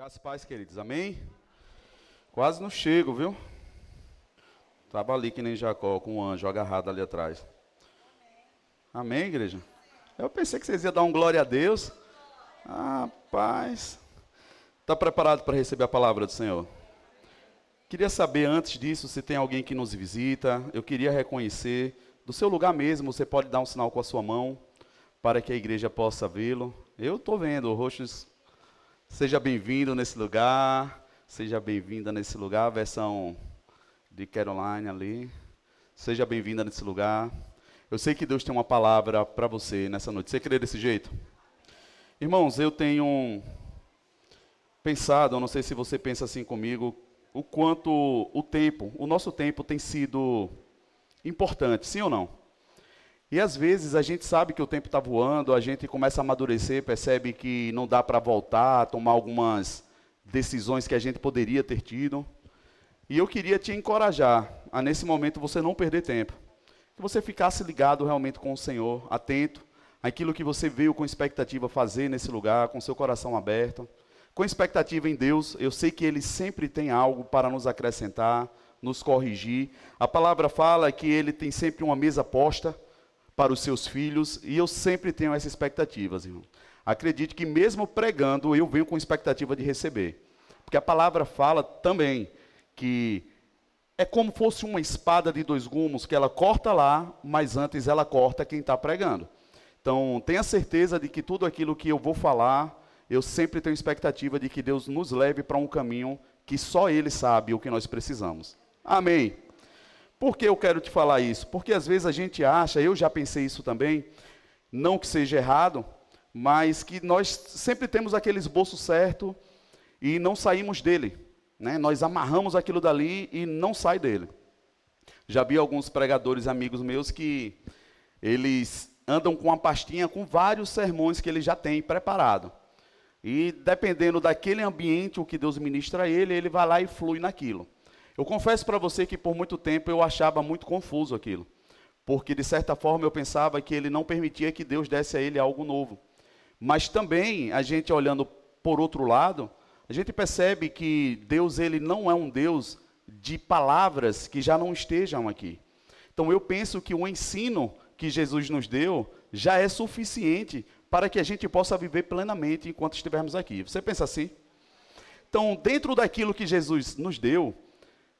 Graças paz, queridos. Amém? Quase não chego, viu? Estava ali que nem Jacó, com um anjo agarrado ali atrás. Amém, igreja? Eu pensei que vocês iam dar um glória a Deus. Ah, paz. Está preparado para receber a palavra do Senhor? Queria saber antes disso se tem alguém que nos visita. Eu queria reconhecer. Do seu lugar mesmo, você pode dar um sinal com a sua mão para que a igreja possa vê-lo. Eu estou vendo, roxos Seja bem-vindo nesse lugar. Seja bem-vinda nesse lugar. Versão de Caroline ali. Seja bem-vinda nesse lugar. Eu sei que Deus tem uma palavra para você nessa noite. Você crê desse jeito? Irmãos, eu tenho pensado, não sei se você pensa assim comigo, o quanto o tempo, o nosso tempo tem sido importante, sim ou não? E às vezes a gente sabe que o tempo está voando, a gente começa a amadurecer, percebe que não dá para voltar, tomar algumas decisões que a gente poderia ter tido. E eu queria te encorajar a nesse momento você não perder tempo. Que você ficasse ligado realmente com o Senhor, atento àquilo que você veio com expectativa fazer nesse lugar, com seu coração aberto, com expectativa em Deus. Eu sei que ele sempre tem algo para nos acrescentar, nos corrigir. A palavra fala que ele tem sempre uma mesa posta para os seus filhos, e eu sempre tenho essas expectativas, irmão. Acredite que mesmo pregando, eu venho com expectativa de receber. Porque a palavra fala também que é como fosse uma espada de dois gumes, que ela corta lá, mas antes ela corta quem está pregando. Então, tenha certeza de que tudo aquilo que eu vou falar, eu sempre tenho expectativa de que Deus nos leve para um caminho que só Ele sabe o que nós precisamos. Amém. Por que eu quero te falar isso? Porque às vezes a gente acha, eu já pensei isso também, não que seja errado, mas que nós sempre temos aquele esboço certo e não saímos dele. Né? Nós amarramos aquilo dali e não sai dele. Já vi alguns pregadores amigos meus que eles andam com uma pastinha com vários sermões que ele já tem preparado. E dependendo daquele ambiente, o que Deus ministra a ele, ele vai lá e flui naquilo. Eu confesso para você que por muito tempo eu achava muito confuso aquilo, porque de certa forma eu pensava que ele não permitia que Deus desse a ele algo novo. Mas também, a gente olhando por outro lado, a gente percebe que Deus ele não é um Deus de palavras que já não estejam aqui. Então eu penso que o ensino que Jesus nos deu já é suficiente para que a gente possa viver plenamente enquanto estivermos aqui. Você pensa assim? Então, dentro daquilo que Jesus nos deu,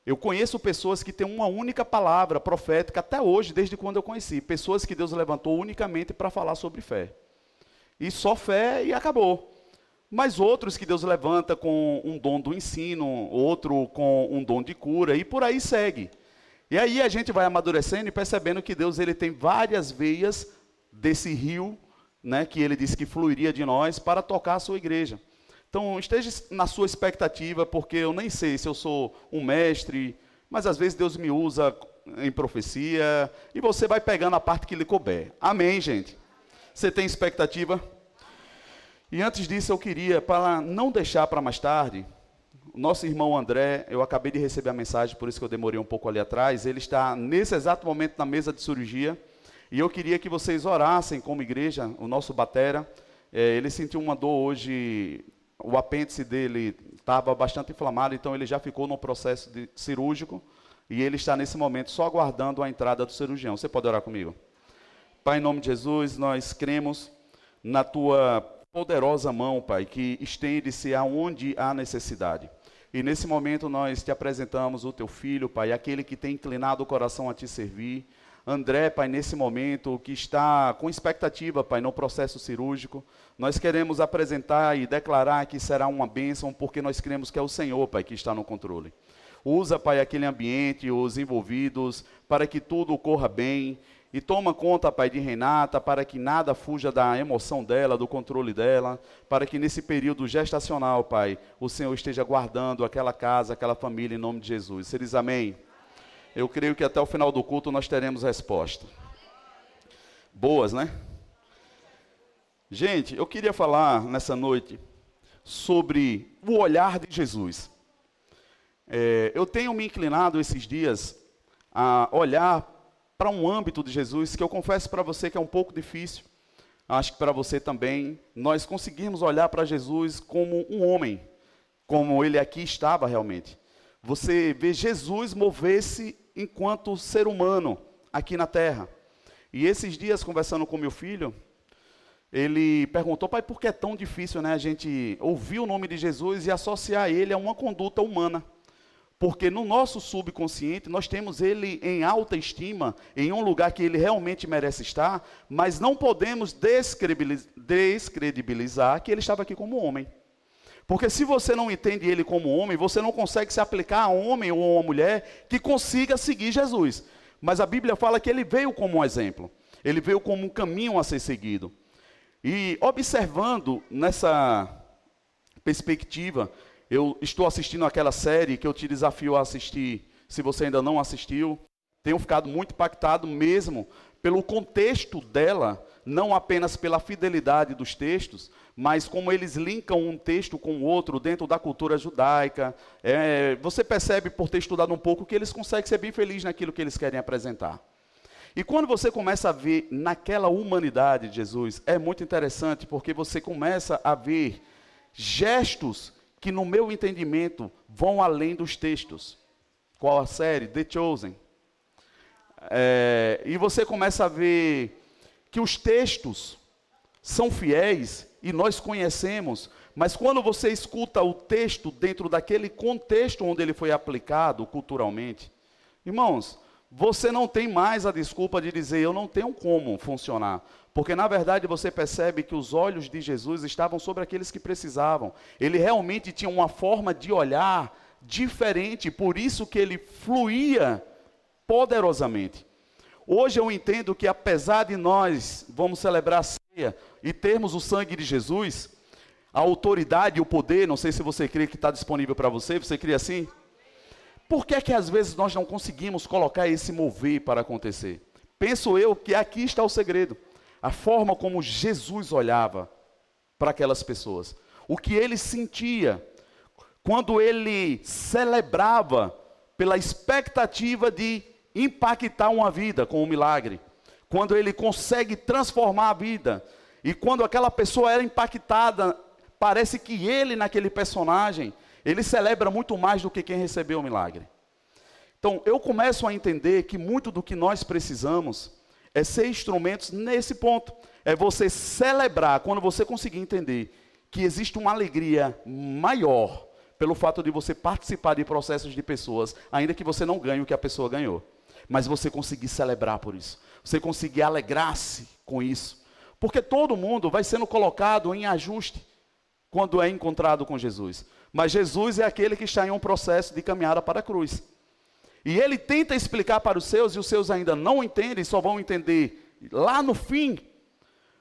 eu conheço pessoas que têm uma única palavra profética até hoje, desde quando eu conheci. Pessoas que Deus levantou unicamente para falar sobre fé. E só fé e acabou. Mas outros que Deus levanta com um dom do ensino, outro com um dom de cura, e por aí segue. E aí a gente vai amadurecendo e percebendo que Deus ele tem várias veias desse rio, né, que ele disse que fluiria de nós para tocar a sua igreja. Então, esteja na sua expectativa, porque eu nem sei se eu sou um mestre, mas às vezes Deus me usa em profecia, e você vai pegando a parte que lhe couber. Amém, gente? Você tem expectativa? E antes disso, eu queria, para não deixar para mais tarde, nosso irmão André, eu acabei de receber a mensagem, por isso que eu demorei um pouco ali atrás, ele está nesse exato momento na mesa de cirurgia, e eu queria que vocês orassem como igreja, o nosso batera, é, ele sentiu uma dor hoje o apêndice dele estava bastante inflamado, então ele já ficou no processo cirúrgico e ele está nesse momento só aguardando a entrada do cirurgião. Você pode orar comigo? Pai, em nome de Jesus, nós cremos na tua poderosa mão, Pai, que estende-se aonde há necessidade. E nesse momento nós te apresentamos o teu filho, Pai, aquele que tem inclinado o coração a te servir. André, Pai, nesse momento, que está com expectativa, Pai, no processo cirúrgico, nós queremos apresentar e declarar que será uma bênção, porque nós cremos que é o Senhor, Pai, que está no controle. Usa, Pai, aquele ambiente, os envolvidos, para que tudo corra bem. E toma conta, Pai, de Renata, para que nada fuja da emoção dela, do controle dela, para que nesse período gestacional, Pai, o Senhor esteja guardando aquela casa, aquela família, em nome de Jesus. Você diz amém? Eu creio que até o final do culto nós teremos resposta. Boas, né? Gente, eu queria falar nessa noite sobre o olhar de Jesus. É, eu tenho me inclinado esses dias a olhar para um âmbito de Jesus que eu confesso para você que é um pouco difícil. Acho que para você também. Nós conseguimos olhar para Jesus como um homem como ele aqui estava realmente. Você vê Jesus mover-se enquanto ser humano aqui na terra. E esses dias, conversando com meu filho, ele perguntou, pai, por que é tão difícil né, a gente ouvir o nome de Jesus e associar ele a uma conduta humana? Porque no nosso subconsciente nós temos ele em alta estima, em um lugar que ele realmente merece estar, mas não podemos descredibilizar que ele estava aqui como homem. Porque se você não entende ele como homem, você não consegue se aplicar a homem ou a mulher que consiga seguir Jesus. Mas a Bíblia fala que ele veio como um exemplo, ele veio como um caminho a ser seguido. E observando nessa perspectiva, eu estou assistindo aquela série que eu te desafio a assistir, se você ainda não assistiu. Tenho ficado muito impactado mesmo pelo contexto dela, não apenas pela fidelidade dos textos, mas como eles linkam um texto com o outro dentro da cultura judaica. É, você percebe, por ter estudado um pouco, que eles conseguem ser bem felizes naquilo que eles querem apresentar. E quando você começa a ver naquela humanidade de Jesus, é muito interessante, porque você começa a ver gestos que, no meu entendimento, vão além dos textos. Qual a série? The Chosen. É, e você começa a ver que os textos são fiéis e nós conhecemos, mas quando você escuta o texto dentro daquele contexto onde ele foi aplicado culturalmente, irmãos, você não tem mais a desculpa de dizer eu não tenho como funcionar, porque na verdade você percebe que os olhos de Jesus estavam sobre aqueles que precisavam. Ele realmente tinha uma forma de olhar diferente, por isso que ele fluía poderosamente. Hoje eu entendo que apesar de nós vamos celebrar a ceia e termos o sangue de Jesus, a autoridade o poder, não sei se você crê que está disponível para você, você crê assim? Por que é que às vezes nós não conseguimos colocar esse mover para acontecer? Penso eu que aqui está o segredo a forma como Jesus olhava para aquelas pessoas, o que ele sentia quando ele celebrava pela expectativa de impactar uma vida com um milagre, quando ele consegue transformar a vida, e quando aquela pessoa era impactada, parece que ele, naquele personagem, ele celebra muito mais do que quem recebeu o milagre. Então, eu começo a entender que muito do que nós precisamos é ser instrumentos nesse ponto. É você celebrar, quando você conseguir entender que existe uma alegria maior pelo fato de você participar de processos de pessoas, ainda que você não ganhe o que a pessoa ganhou. Mas você conseguir celebrar por isso. Você conseguir alegrar-se com isso. Porque todo mundo vai sendo colocado em ajuste quando é encontrado com Jesus. Mas Jesus é aquele que está em um processo de caminhada para a cruz. E ele tenta explicar para os seus, e os seus ainda não entendem, só vão entender lá no fim.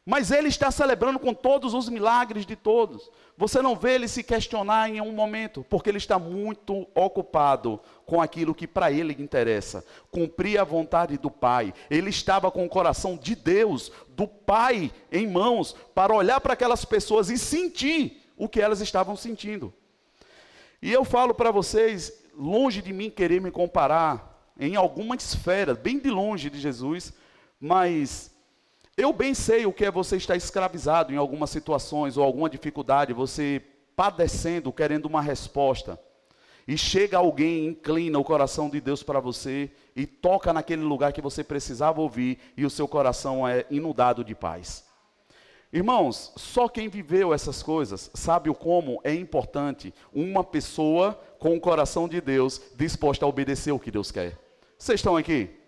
Mas ele está celebrando com todos os milagres de todos. Você não vê ele se questionar em um momento, porque ele está muito ocupado com aquilo que para ele interessa, cumprir a vontade do Pai. Ele estava com o coração de Deus, do Pai em mãos, para olhar para aquelas pessoas e sentir o que elas estavam sentindo. E eu falo para vocês, longe de mim querer me comparar em alguma esfera, bem de longe de Jesus, mas eu bem sei o que é você estar escravizado em algumas situações ou alguma dificuldade, você padecendo, querendo uma resposta. E chega alguém, inclina o coração de Deus para você e toca naquele lugar que você precisava ouvir e o seu coração é inundado de paz. Irmãos, só quem viveu essas coisas sabe o como é importante uma pessoa com o coração de Deus disposta a obedecer o que Deus quer. Vocês estão aqui?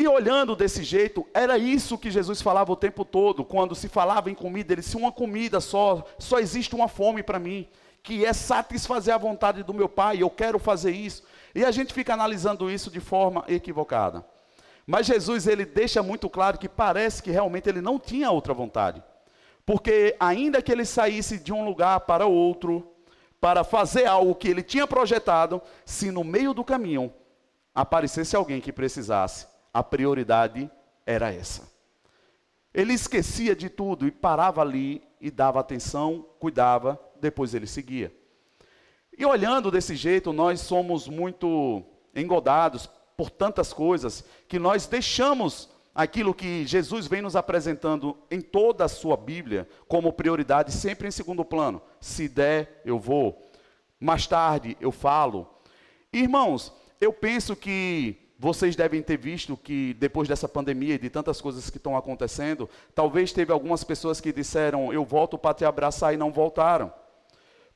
E olhando desse jeito, era isso que Jesus falava o tempo todo, quando se falava em comida, ele disse: uma comida só, só existe uma fome para mim, que é satisfazer a vontade do meu Pai, eu quero fazer isso. E a gente fica analisando isso de forma equivocada. Mas Jesus ele deixa muito claro que parece que realmente ele não tinha outra vontade. Porque ainda que ele saísse de um lugar para outro, para fazer algo que ele tinha projetado, se no meio do caminho aparecesse alguém que precisasse, a prioridade era essa. Ele esquecia de tudo e parava ali e dava atenção, cuidava, depois ele seguia. E olhando desse jeito, nós somos muito engodados por tantas coisas que nós deixamos aquilo que Jesus vem nos apresentando em toda a sua Bíblia como prioridade, sempre em segundo plano. Se der, eu vou. mais tarde eu falo. Irmãos, eu penso que vocês devem ter visto que depois dessa pandemia e de tantas coisas que estão acontecendo, talvez teve algumas pessoas que disseram: "Eu volto para te abraçar" e não voltaram.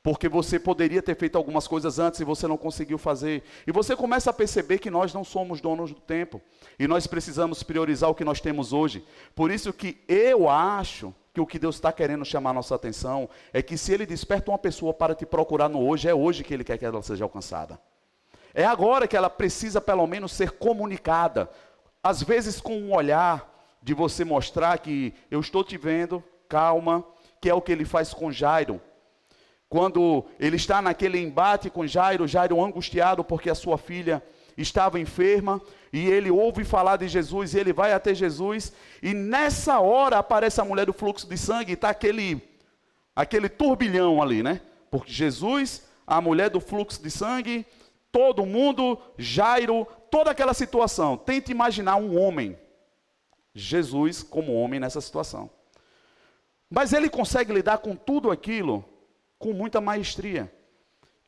Porque você poderia ter feito algumas coisas antes e você não conseguiu fazer. E você começa a perceber que nós não somos donos do tempo. E nós precisamos priorizar o que nós temos hoje. Por isso que eu acho que o que Deus está querendo chamar nossa atenção é que se Ele desperta uma pessoa para te procurar no hoje, é hoje que Ele quer que ela seja alcançada. É agora que ela precisa, pelo menos, ser comunicada. Às vezes, com um olhar de você mostrar que eu estou te vendo, calma, que é o que ele faz com Jairo. Quando ele está naquele embate com Jairo, Jairo angustiado porque a sua filha estava enferma, e ele ouve falar de Jesus, e ele vai até Jesus, e nessa hora aparece a mulher do fluxo de sangue, e está aquele, aquele turbilhão ali, né? Porque Jesus, a mulher do fluxo de sangue, todo mundo, Jairo, toda aquela situação. Tente imaginar um homem, Jesus como homem nessa situação. Mas ele consegue lidar com tudo aquilo com muita maestria.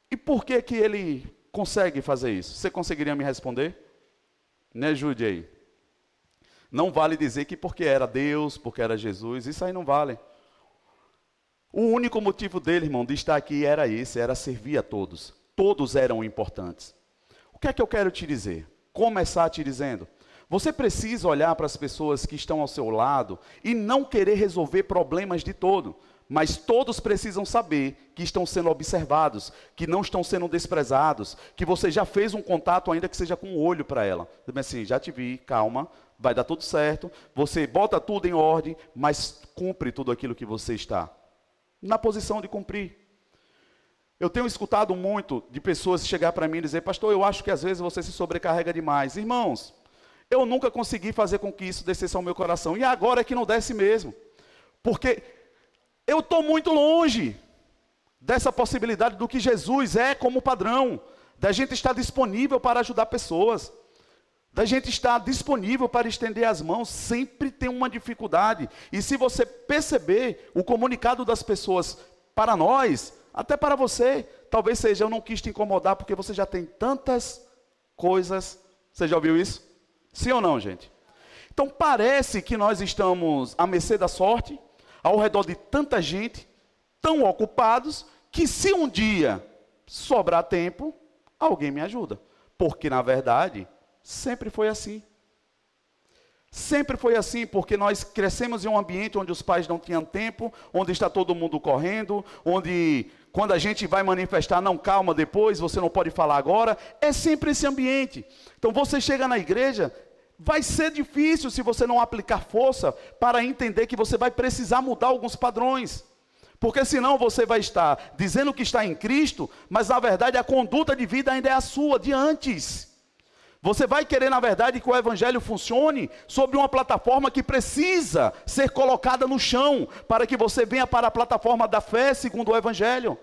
E por que que ele consegue fazer isso? Você conseguiria me responder? Me ajude aí. Não vale dizer que porque era Deus, porque era Jesus, isso aí não vale. O único motivo dele, irmão, de estar aqui era esse, era servir a todos todos eram importantes. O que é que eu quero te dizer? Começar te dizendo: você precisa olhar para as pessoas que estão ao seu lado e não querer resolver problemas de todo, mas todos precisam saber que estão sendo observados, que não estão sendo desprezados, que você já fez um contato, ainda que seja com o um olho para ela. Assim, já te vi, calma, vai dar tudo certo. Você bota tudo em ordem, mas cumpre tudo aquilo que você está na posição de cumprir. Eu tenho escutado muito de pessoas chegar para mim e dizer, pastor, eu acho que às vezes você se sobrecarrega demais. Irmãos, eu nunca consegui fazer com que isso descesse ao meu coração. E agora é que não desce mesmo. Porque eu estou muito longe dessa possibilidade do que Jesus é como padrão. Da gente estar disponível para ajudar pessoas. Da gente estar disponível para estender as mãos. Sempre tem uma dificuldade. E se você perceber o comunicado das pessoas para nós, até para você, talvez seja eu não quis te incomodar porque você já tem tantas coisas. Você já ouviu isso? Sim ou não, gente? Então parece que nós estamos à mercê da sorte, ao redor de tanta gente, tão ocupados, que se um dia sobrar tempo, alguém me ajuda. Porque na verdade, sempre foi assim. Sempre foi assim, porque nós crescemos em um ambiente onde os pais não tinham tempo, onde está todo mundo correndo, onde quando a gente vai manifestar, não calma depois, você não pode falar agora, é sempre esse ambiente. Então você chega na igreja, vai ser difícil se você não aplicar força para entender que você vai precisar mudar alguns padrões. Porque senão você vai estar dizendo que está em Cristo, mas na verdade a conduta de vida ainda é a sua, de antes. Você vai querer, na verdade, que o Evangelho funcione sobre uma plataforma que precisa ser colocada no chão, para que você venha para a plataforma da fé segundo o Evangelho.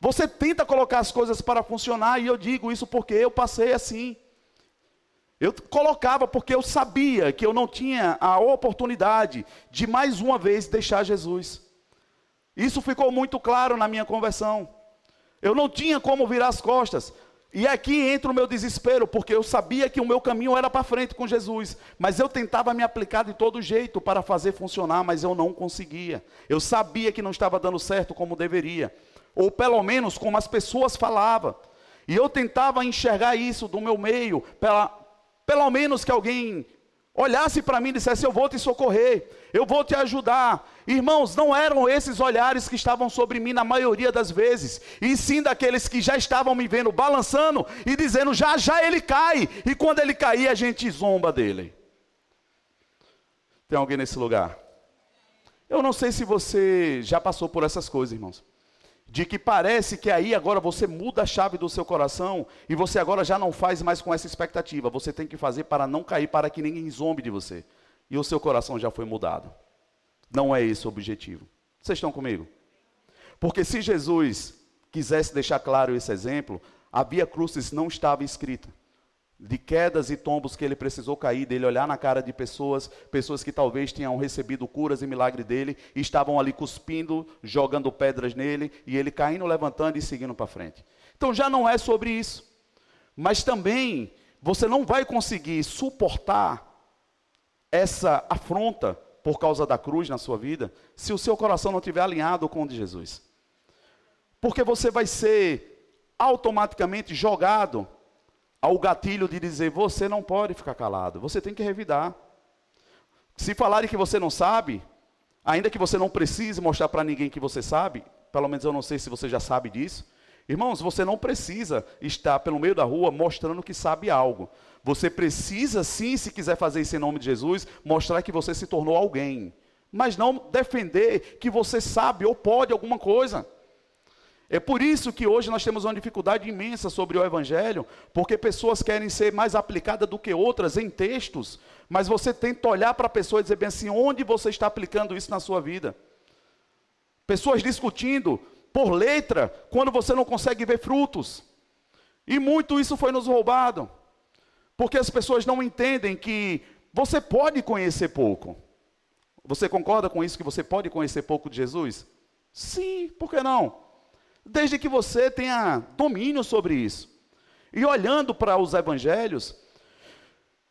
Você tenta colocar as coisas para funcionar, e eu digo isso porque eu passei assim. Eu colocava porque eu sabia que eu não tinha a oportunidade de mais uma vez deixar Jesus. Isso ficou muito claro na minha conversão. Eu não tinha como virar as costas. E aqui entra o meu desespero, porque eu sabia que o meu caminho era para frente com Jesus, mas eu tentava me aplicar de todo jeito para fazer funcionar, mas eu não conseguia. Eu sabia que não estava dando certo como deveria ou pelo menos como as pessoas falavam. E eu tentava enxergar isso do meu meio, pela, pelo menos que alguém olhasse para mim e dissesse: Eu vou te socorrer, eu vou te ajudar. Irmãos, não eram esses olhares que estavam sobre mim na maioria das vezes, e sim daqueles que já estavam me vendo balançando e dizendo: Já já ele cai, e quando ele cair, a gente zomba dele. Tem alguém nesse lugar? Eu não sei se você já passou por essas coisas, irmãos de que parece que aí agora você muda a chave do seu coração e você agora já não faz mais com essa expectativa. Você tem que fazer para não cair, para que ninguém zombe de você. E o seu coração já foi mudado. Não é esse o objetivo. Vocês estão comigo? Porque se Jesus quisesse deixar claro esse exemplo, a Via Crucis não estava escrita. De quedas e tombos que ele precisou cair, dele olhar na cara de pessoas, pessoas que talvez tenham recebido curas e milagre dele, e estavam ali cuspindo, jogando pedras nele, e ele caindo, levantando e seguindo para frente. Então já não é sobre isso. Mas também você não vai conseguir suportar essa afronta por causa da cruz na sua vida, se o seu coração não estiver alinhado com o de Jesus. Porque você vai ser automaticamente jogado ao gatilho de dizer: você não pode ficar calado, você tem que revidar. Se falarem que você não sabe, ainda que você não precise mostrar para ninguém que você sabe, pelo menos eu não sei se você já sabe disso. Irmãos, você não precisa estar pelo meio da rua mostrando que sabe algo. Você precisa sim, se quiser fazer isso em nome de Jesus, mostrar que você se tornou alguém. Mas não defender que você sabe ou pode alguma coisa. É por isso que hoje nós temos uma dificuldade imensa sobre o Evangelho, porque pessoas querem ser mais aplicadas do que outras em textos, mas você tenta olhar para a pessoa e dizer bem assim: onde você está aplicando isso na sua vida? Pessoas discutindo por letra, quando você não consegue ver frutos. E muito isso foi nos roubado, porque as pessoas não entendem que você pode conhecer pouco. Você concorda com isso que você pode conhecer pouco de Jesus? Sim, por que não? Desde que você tenha domínio sobre isso. E olhando para os evangelhos,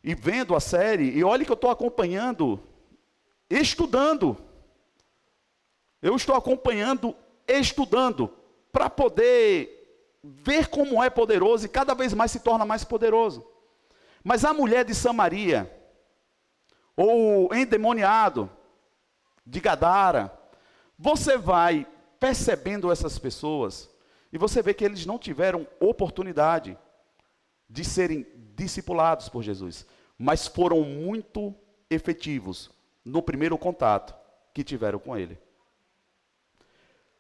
e vendo a série, e olhe que eu estou acompanhando, estudando. Eu estou acompanhando, estudando, para poder ver como é poderoso e cada vez mais se torna mais poderoso. Mas a mulher de Samaria, ou endemoniado de Gadara, você vai percebendo essas pessoas, e você vê que eles não tiveram oportunidade de serem discipulados por Jesus, mas foram muito efetivos no primeiro contato que tiveram com ele.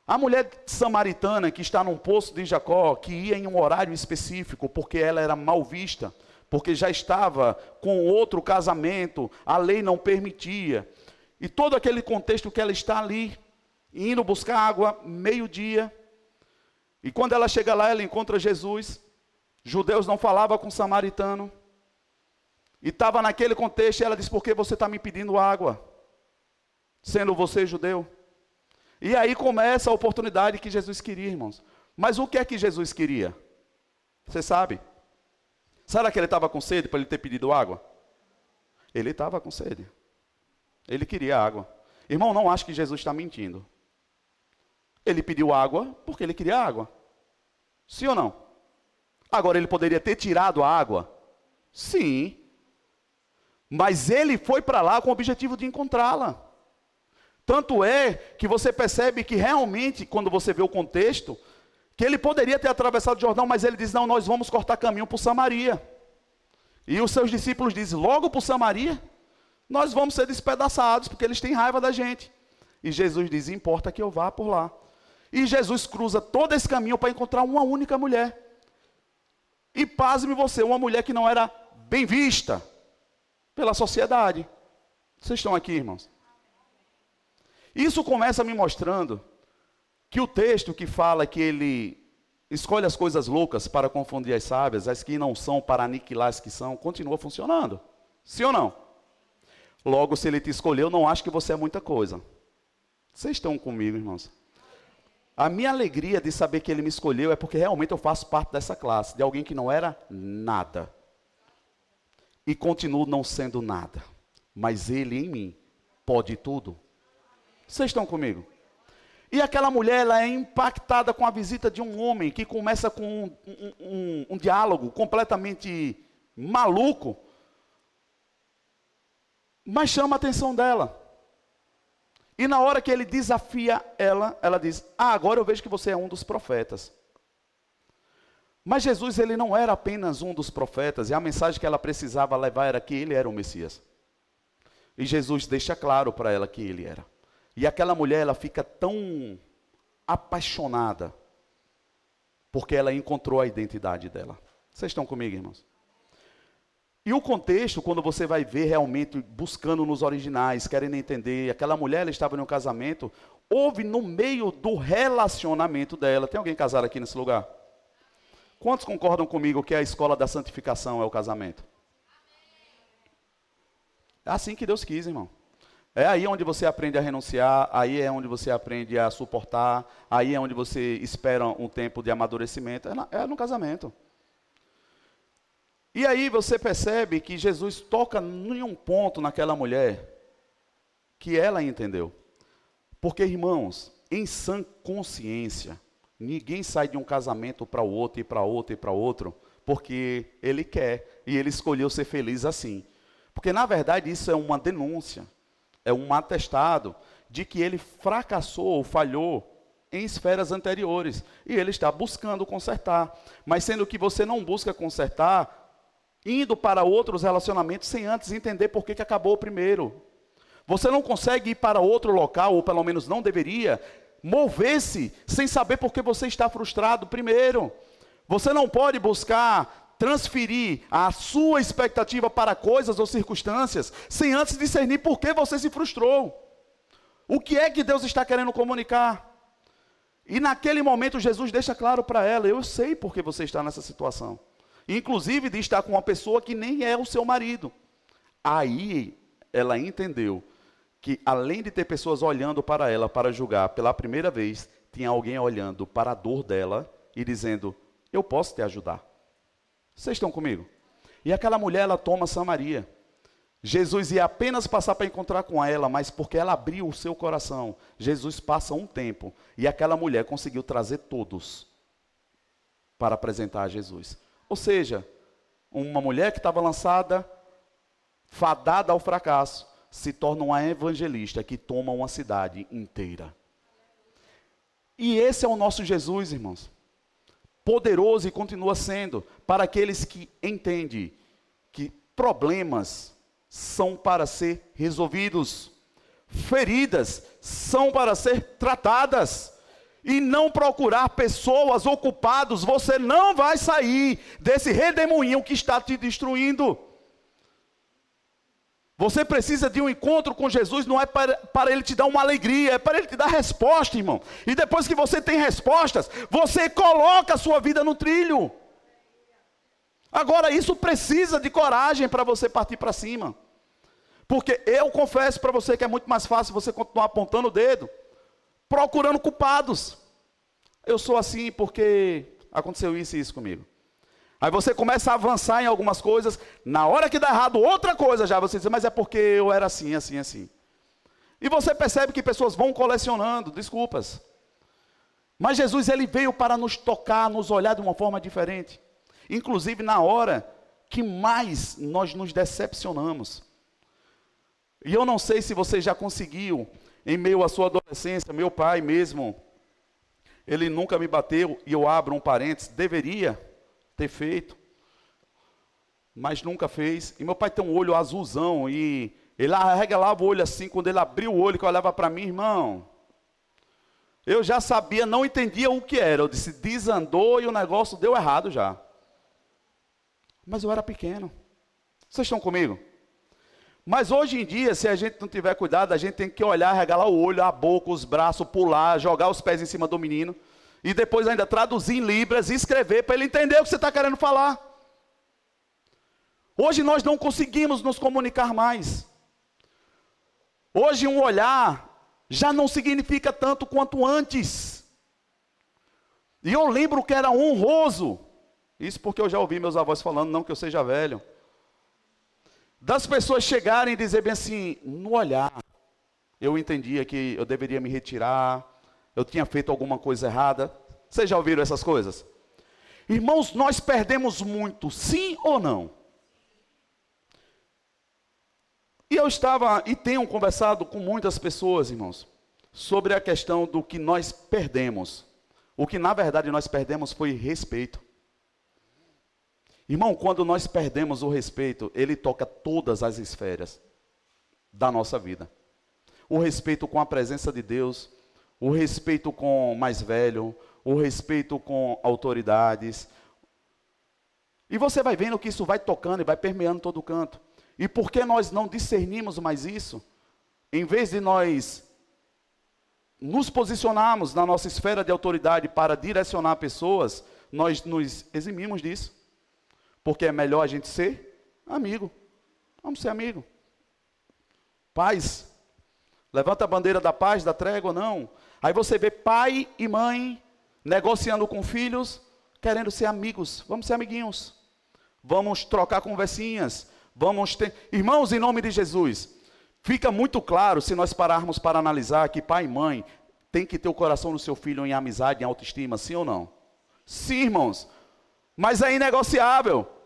A mulher samaritana que está num poço de Jacó, que ia em um horário específico, porque ela era mal vista, porque já estava com outro casamento, a lei não permitia, e todo aquele contexto que ela está ali, indo buscar água, meio-dia. E quando ela chega lá, ela encontra Jesus. Judeus não falavam com samaritano. E estava naquele contexto, e ela diz: Por que você está me pedindo água? Sendo você judeu. E aí começa a oportunidade que Jesus queria, irmãos. Mas o que é que Jesus queria? Você sabe? Será que ele estava com sede para ele ter pedido água? Ele estava com sede. Ele queria água. Irmão, não acho que Jesus está mentindo. Ele pediu água porque ele queria água. Sim ou não? Agora, ele poderia ter tirado a água? Sim. Mas ele foi para lá com o objetivo de encontrá-la. Tanto é que você percebe que realmente, quando você vê o contexto, que ele poderia ter atravessado o Jordão, mas ele diz: Não, nós vamos cortar caminho para Samaria. E os seus discípulos dizem: Logo para Samaria, nós vamos ser despedaçados, porque eles têm raiva da gente. E Jesus diz: Importa que eu vá por lá. E Jesus cruza todo esse caminho para encontrar uma única mulher. E pasme você, uma mulher que não era bem vista pela sociedade. Vocês estão aqui, irmãos? Isso começa me mostrando que o texto que fala que ele escolhe as coisas loucas para confundir as sábias, as que não são para aniquilar as que são, continua funcionando. Sim ou não? Logo, se ele te escolheu, não acho que você é muita coisa. Vocês estão comigo, irmãos? A minha alegria de saber que ele me escolheu é porque realmente eu faço parte dessa classe, de alguém que não era nada. E continuo não sendo nada. Mas ele em mim pode tudo. Vocês estão comigo? E aquela mulher, ela é impactada com a visita de um homem que começa com um, um, um, um diálogo completamente maluco, mas chama a atenção dela. E na hora que ele desafia ela, ela diz: Ah, agora eu vejo que você é um dos profetas. Mas Jesus, ele não era apenas um dos profetas, e a mensagem que ela precisava levar era que ele era o Messias. E Jesus deixa claro para ela que ele era. E aquela mulher, ela fica tão apaixonada, porque ela encontrou a identidade dela. Vocês estão comigo, irmãos? E o contexto, quando você vai ver realmente buscando nos originais, querendo entender, aquela mulher ela estava em um casamento, houve no meio do relacionamento dela. Tem alguém casado aqui nesse lugar? Quantos concordam comigo que a escola da santificação é o casamento? É assim que Deus quis, irmão. É aí onde você aprende a renunciar, aí é onde você aprende a suportar, aí é onde você espera um tempo de amadurecimento. É, é no casamento. E aí você percebe que Jesus toca em um ponto naquela mulher que ela entendeu. Porque, irmãos, em sã consciência, ninguém sai de um casamento para o outro e para outro e para outro, porque ele quer e ele escolheu ser feliz assim. Porque, na verdade, isso é uma denúncia, é um atestado de que ele fracassou ou falhou em esferas anteriores e ele está buscando consertar. Mas sendo que você não busca consertar, indo para outros relacionamentos sem antes entender por que, que acabou o primeiro. Você não consegue ir para outro local, ou pelo menos não deveria, mover-se sem saber por que você está frustrado primeiro. Você não pode buscar transferir a sua expectativa para coisas ou circunstâncias sem antes discernir por que você se frustrou. O que é que Deus está querendo comunicar? E naquele momento Jesus deixa claro para ela: eu sei por que você está nessa situação. Inclusive de estar com uma pessoa que nem é o seu marido. Aí ela entendeu que além de ter pessoas olhando para ela para julgar pela primeira vez, tinha alguém olhando para a dor dela e dizendo: Eu posso te ajudar. Vocês estão comigo? E aquela mulher, ela toma Samaria. Jesus ia apenas passar para encontrar com ela, mas porque ela abriu o seu coração, Jesus passa um tempo e aquela mulher conseguiu trazer todos para apresentar a Jesus. Ou seja, uma mulher que estava lançada, fadada ao fracasso, se torna uma evangelista que toma uma cidade inteira. E esse é o nosso Jesus, irmãos. Poderoso e continua sendo para aqueles que entendem que problemas são para ser resolvidos, feridas são para ser tratadas e não procurar pessoas ocupadas, você não vai sair desse redemoinho que está te destruindo. Você precisa de um encontro com Jesus, não é para, para, Ele te dar uma alegria, é para Ele te dar resposta, irmão. E depois que você tem respostas, você coloca a sua vida no trilho. Agora, isso precisa de coragem para você partir para cima. Porque eu confesso para você que é muito mais fácil você continuar apontando o dedo, procurando culpados. Eu sou assim porque aconteceu isso e isso comigo. Aí você começa a avançar em algumas coisas, na hora que dá errado outra coisa já, você diz, mas é porque eu era assim, assim, assim. E você percebe que pessoas vão colecionando desculpas. Mas Jesus ele veio para nos tocar, nos olhar de uma forma diferente. Inclusive na hora que mais nós nos decepcionamos. E eu não sei se você já conseguiu, em meio à sua adolescência, meu pai mesmo, ele nunca me bateu, e eu abro um parênteses, deveria, ter feito, mas nunca fez. E meu pai tem um olho azulzão e ele arregalava o olho assim, quando ele abriu o olho que olhava para mim, irmão. Eu já sabia, não entendia o que era. Eu disse, desandou e o negócio deu errado já. Mas eu era pequeno. Vocês estão comigo? Mas hoje em dia, se a gente não tiver cuidado, a gente tem que olhar, regalar o olho, a boca, os braços, pular, jogar os pés em cima do menino e depois ainda traduzir em Libras e escrever para ele entender o que você está querendo falar. Hoje nós não conseguimos nos comunicar mais. Hoje um olhar já não significa tanto quanto antes. E eu lembro que era honroso. Isso porque eu já ouvi meus avós falando, não que eu seja velho. Das pessoas chegarem e dizer bem assim, no olhar, eu entendia que eu deveria me retirar, eu tinha feito alguma coisa errada. Vocês já ouviram essas coisas? Irmãos, nós perdemos muito, sim ou não? E eu estava e tenho conversado com muitas pessoas, irmãos, sobre a questão do que nós perdemos. O que na verdade nós perdemos foi respeito. Irmão, quando nós perdemos o respeito, ele toca todas as esferas da nossa vida. O respeito com a presença de Deus, o respeito com o mais velho, o respeito com autoridades. E você vai vendo que isso vai tocando e vai permeando todo canto. E por que nós não discernimos mais isso? Em vez de nós nos posicionarmos na nossa esfera de autoridade para direcionar pessoas, nós nos eximimos disso. Porque é melhor a gente ser amigo. Vamos ser amigo. Paz. Levanta a bandeira da paz, da trégua, não. Aí você vê pai e mãe negociando com filhos, querendo ser amigos. Vamos ser amiguinhos. Vamos trocar conversinhas. Vamos ter. Irmãos, em nome de Jesus, fica muito claro se nós pararmos para analisar que pai e mãe tem que ter o coração do seu filho em amizade, em autoestima, sim ou não? Sim, irmãos. Mas é inegociável.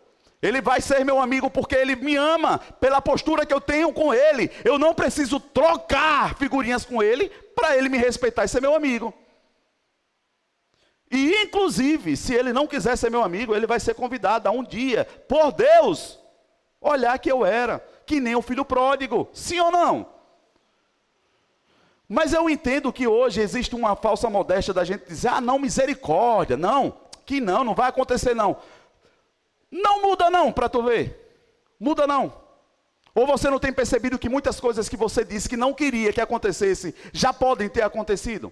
Ele vai ser meu amigo porque ele me ama, pela postura que eu tenho com ele. Eu não preciso trocar figurinhas com ele para ele me respeitar e ser meu amigo. E, inclusive, se ele não quiser ser meu amigo, ele vai ser convidado a um dia, por Deus, olhar que eu era, que nem o filho pródigo. Sim ou não? Mas eu entendo que hoje existe uma falsa modéstia da gente dizer, ah, não, misericórdia, não, que não, não vai acontecer não. Não muda não, para tu ver. Muda não. Ou você não tem percebido que muitas coisas que você disse que não queria que acontecesse, já podem ter acontecido?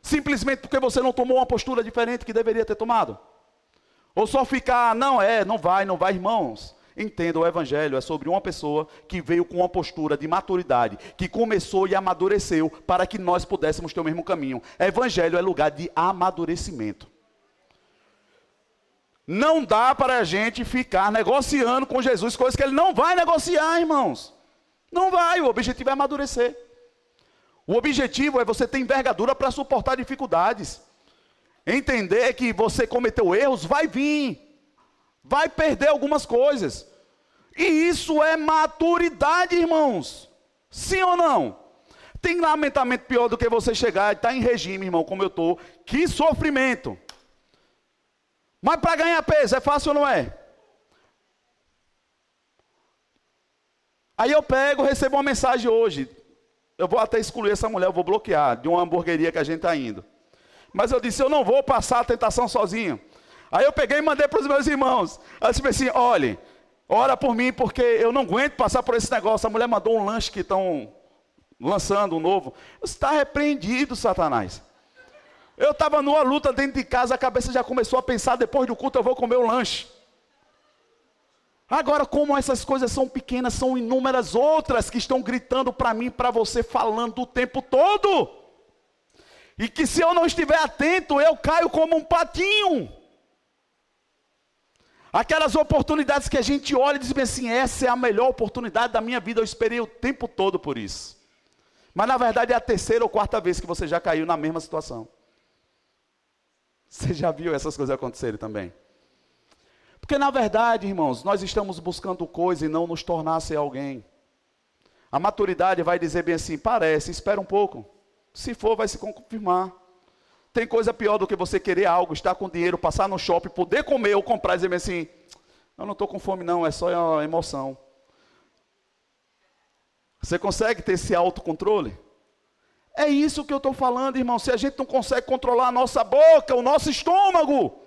Simplesmente porque você não tomou uma postura diferente que deveria ter tomado? Ou só ficar, não é, não vai, não vai, irmãos. Entenda, o Evangelho é sobre uma pessoa que veio com uma postura de maturidade, que começou e amadureceu para que nós pudéssemos ter o mesmo caminho. Evangelho é lugar de amadurecimento. Não dá para a gente ficar negociando com Jesus coisas que ele não vai negociar, irmãos. Não vai, o objetivo é amadurecer. O objetivo é você ter envergadura para suportar dificuldades. Entender que você cometeu erros, vai vir vai perder algumas coisas. E isso é maturidade, irmãos. Sim ou não? Tem lamentamento pior do que você chegar e estar tá em regime, irmão, como eu estou. Que sofrimento. Mas para ganhar peso, é fácil ou não é? Aí eu pego, recebo uma mensagem hoje. Eu vou até excluir essa mulher, eu vou bloquear de uma hamburgueria que a gente está indo. Mas eu disse, eu não vou passar a tentação sozinho. Aí eu peguei e mandei para os meus irmãos. Ela disse assim: olhe, ora por mim, porque eu não aguento passar por esse negócio. A mulher mandou um lanche que estão lançando um novo. Está repreendido, Satanás. Eu estava numa luta dentro de casa, a cabeça já começou a pensar, depois do culto eu vou comer o lanche. Agora, como essas coisas são pequenas, são inúmeras outras que estão gritando para mim, para você, falando o tempo todo. E que se eu não estiver atento, eu caio como um patinho. Aquelas oportunidades que a gente olha e diz assim: essa é a melhor oportunidade da minha vida, eu esperei o tempo todo por isso. Mas na verdade é a terceira ou quarta vez que você já caiu na mesma situação. Você já viu essas coisas acontecerem também? Porque na verdade, irmãos, nós estamos buscando coisa e não nos tornar ser alguém. A maturidade vai dizer bem assim: parece, espera um pouco. Se for, vai se confirmar. Tem coisa pior do que você querer algo, estar com dinheiro, passar no shopping, poder comer ou comprar e dizer assim: eu não estou com fome, não, é só emoção. Você consegue ter esse autocontrole? É isso que eu estou falando, irmão. Se a gente não consegue controlar a nossa boca, o nosso estômago,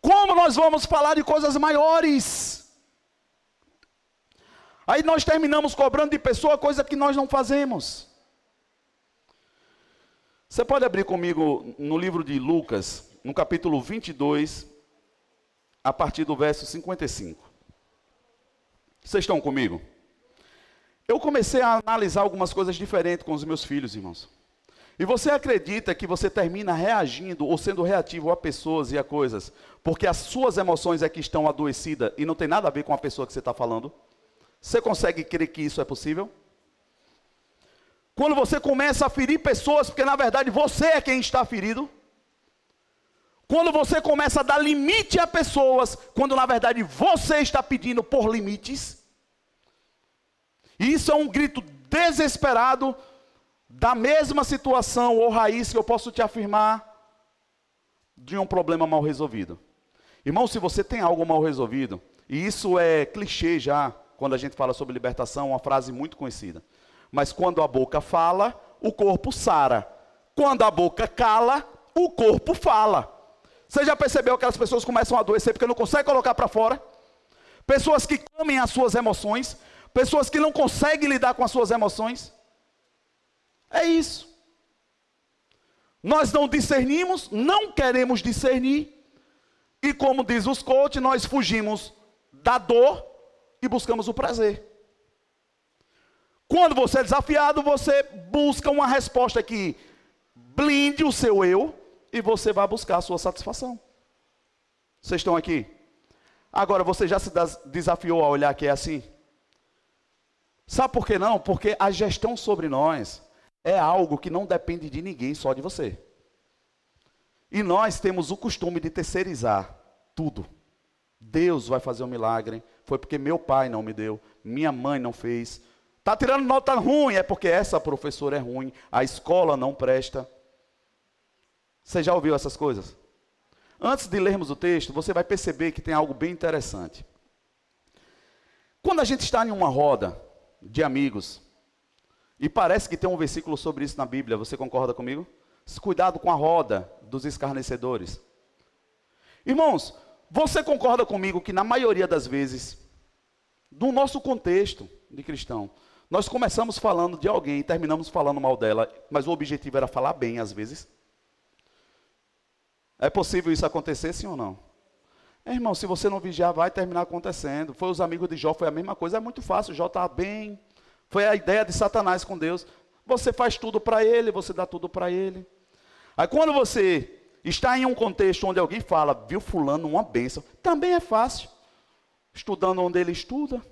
como nós vamos falar de coisas maiores? Aí nós terminamos cobrando de pessoa coisa que nós não fazemos. Você pode abrir comigo no livro de Lucas, no capítulo 22, a partir do verso 55. Vocês estão comigo? Eu comecei a analisar algumas coisas diferentes com os meus filhos, irmãos. E você acredita que você termina reagindo ou sendo reativo a pessoas e a coisas, porque as suas emoções é que estão adoecidas e não tem nada a ver com a pessoa que você está falando? Você consegue crer que isso é possível? Quando você começa a ferir pessoas, porque na verdade você é quem está ferido. Quando você começa a dar limite a pessoas, quando na verdade você está pedindo por limites. E isso é um grito desesperado da mesma situação ou raiz que eu posso te afirmar de um problema mal resolvido. Irmão, se você tem algo mal resolvido, e isso é clichê já, quando a gente fala sobre libertação, uma frase muito conhecida. Mas quando a boca fala, o corpo sara. Quando a boca cala, o corpo fala. Você já percebeu que as pessoas começam a adoecer porque não conseguem colocar para fora? Pessoas que comem as suas emoções, pessoas que não conseguem lidar com as suas emoções. É isso. Nós não discernimos, não queremos discernir. E como diz os coach, nós fugimos da dor e buscamos o prazer. Quando você é desafiado, você busca uma resposta que blinde o seu eu e você vai buscar a sua satisfação. Vocês estão aqui? Agora, você já se desafiou a olhar que é assim? Sabe por que não? Porque a gestão sobre nós é algo que não depende de ninguém, só de você. E nós temos o costume de terceirizar tudo. Deus vai fazer um milagre. Foi porque meu pai não me deu, minha mãe não fez. Está tirando nota ruim, é porque essa professora é ruim, a escola não presta. Você já ouviu essas coisas? Antes de lermos o texto, você vai perceber que tem algo bem interessante. Quando a gente está em uma roda de amigos, e parece que tem um versículo sobre isso na Bíblia, você concorda comigo? Cuidado com a roda dos escarnecedores. Irmãos, você concorda comigo que na maioria das vezes, no nosso contexto de cristão, nós começamos falando de alguém e terminamos falando mal dela, mas o objetivo era falar bem às vezes? É possível isso acontecer, sim ou não? É, irmão, se você não vigiar, vai terminar acontecendo. Foi os amigos de Jó, foi a mesma coisa, é muito fácil. Jó está bem. Foi a ideia de Satanás com Deus. Você faz tudo para ele, você dá tudo para ele. Aí quando você está em um contexto onde alguém fala, viu fulano uma bênção, também é fácil. Estudando onde ele estuda,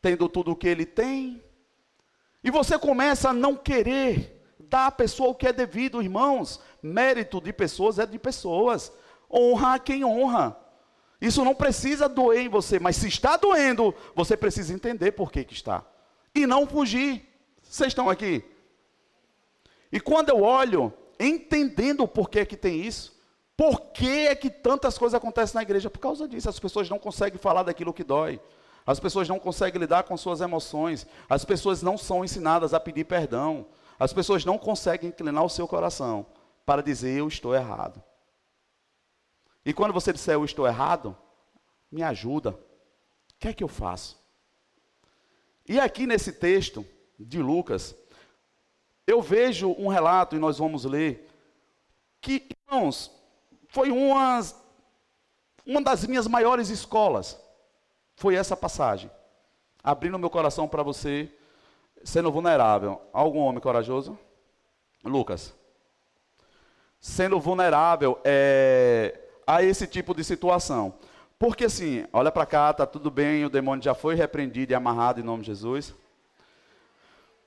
tendo tudo o que ele tem. E você começa a não querer dar à pessoa o que é devido, irmãos. Mérito de pessoas é de pessoas. Honra a quem honra. Isso não precisa doer em você, mas se está doendo, você precisa entender por que, que está. E não fugir. Vocês estão aqui? E quando eu olho entendendo o porquê que tem isso. Por que é que tantas coisas acontecem na igreja? Por causa disso. As pessoas não conseguem falar daquilo que dói. As pessoas não conseguem lidar com suas emoções. As pessoas não são ensinadas a pedir perdão. As pessoas não conseguem inclinar o seu coração para dizer eu estou errado. E quando você disser eu estou errado, me ajuda. O que é que eu faço? E aqui nesse texto de Lucas, eu vejo um relato, e nós vamos ler, que, irmãos, foi umas, uma das minhas maiores escolas. Foi essa passagem. Abrindo meu coração para você, sendo vulnerável. Algum homem corajoso? Lucas. Sendo vulnerável é, a esse tipo de situação. Porque assim, olha para cá, está tudo bem, o demônio já foi repreendido e amarrado em nome de Jesus.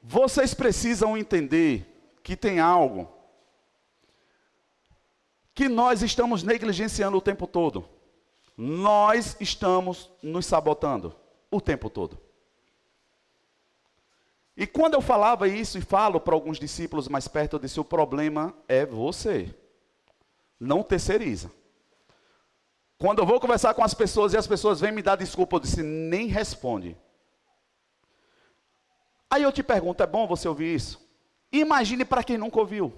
Vocês precisam entender que tem algo que nós estamos negligenciando o tempo todo. Nós estamos nos sabotando o tempo todo. E quando eu falava isso e falo para alguns discípulos mais perto, eu disse: o problema é você. Não terceiriza. Quando eu vou conversar com as pessoas e as pessoas vêm me dar desculpa, eu disse: nem responde. Aí eu te pergunto, é bom você ouvir isso? Imagine para quem nunca ouviu.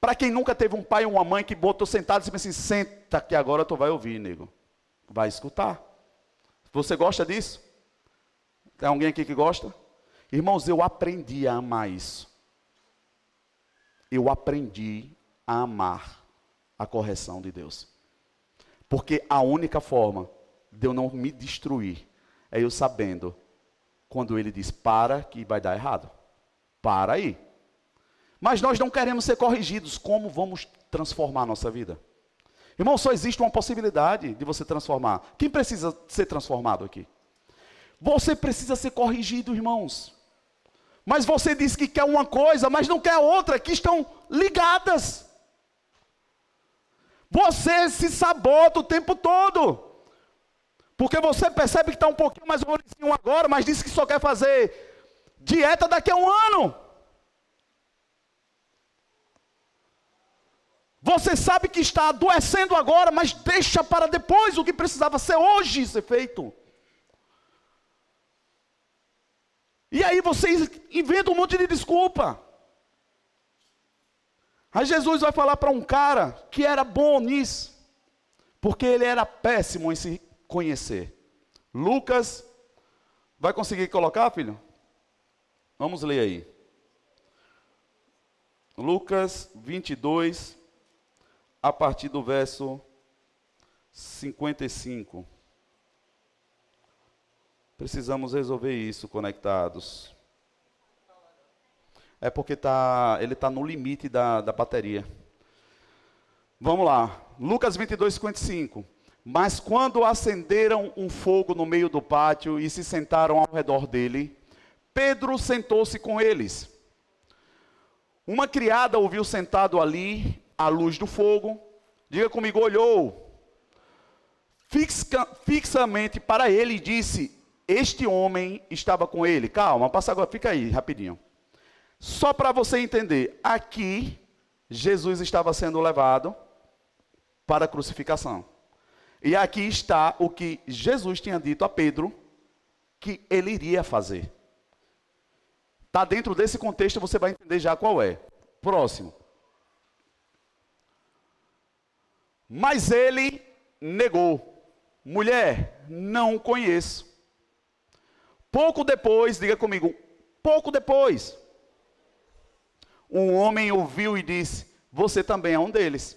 Para quem nunca teve um pai ou uma mãe que botou sentado e disse assim, senta que agora tu vai ouvir, nego. Vai escutar. Você gosta disso? Tem alguém aqui que gosta? Irmãos, eu aprendi a amar isso. Eu aprendi a amar a correção de Deus. Porque a única forma de eu não me destruir é eu sabendo quando ele diz para que vai dar errado. Para aí. Mas nós não queremos ser corrigidos. Como vamos transformar a nossa vida? Irmão, só existe uma possibilidade de você transformar. Quem precisa ser transformado aqui? Você precisa ser corrigido, irmãos. Mas você diz que quer uma coisa, mas não quer outra, que estão ligadas. Você se sabota o tempo todo. Porque você percebe que está um pouquinho mais gordinho agora, mas disse que só quer fazer dieta daqui a um ano. Você sabe que está adoecendo agora, mas deixa para depois o que precisava ser hoje ser feito. E aí você inventa um monte de desculpa. Aí Jesus vai falar para um cara que era bom nisso, porque ele era péssimo em se conhecer. Lucas, vai conseguir colocar, filho? Vamos ler aí. Lucas 22, a partir do verso 55. Precisamos resolver isso conectados. É porque tá, ele está no limite da, da bateria. Vamos lá. Lucas 22, 55. Mas quando acenderam um fogo no meio do pátio e se sentaram ao redor dele, Pedro sentou-se com eles. Uma criada ouviu sentado ali, à luz do fogo. Diga comigo, olhou fixa, fixamente para ele e disse: Este homem estava com ele. Calma, passa agora, fica aí, rapidinho. Só para você entender, aqui Jesus estava sendo levado para a crucificação. E aqui está o que Jesus tinha dito a Pedro que ele iria fazer. Está dentro desse contexto, você vai entender já qual é. Próximo. Mas ele negou. Mulher, não conheço. Pouco depois, diga comigo, pouco depois, um homem ouviu e disse: Você também é um deles.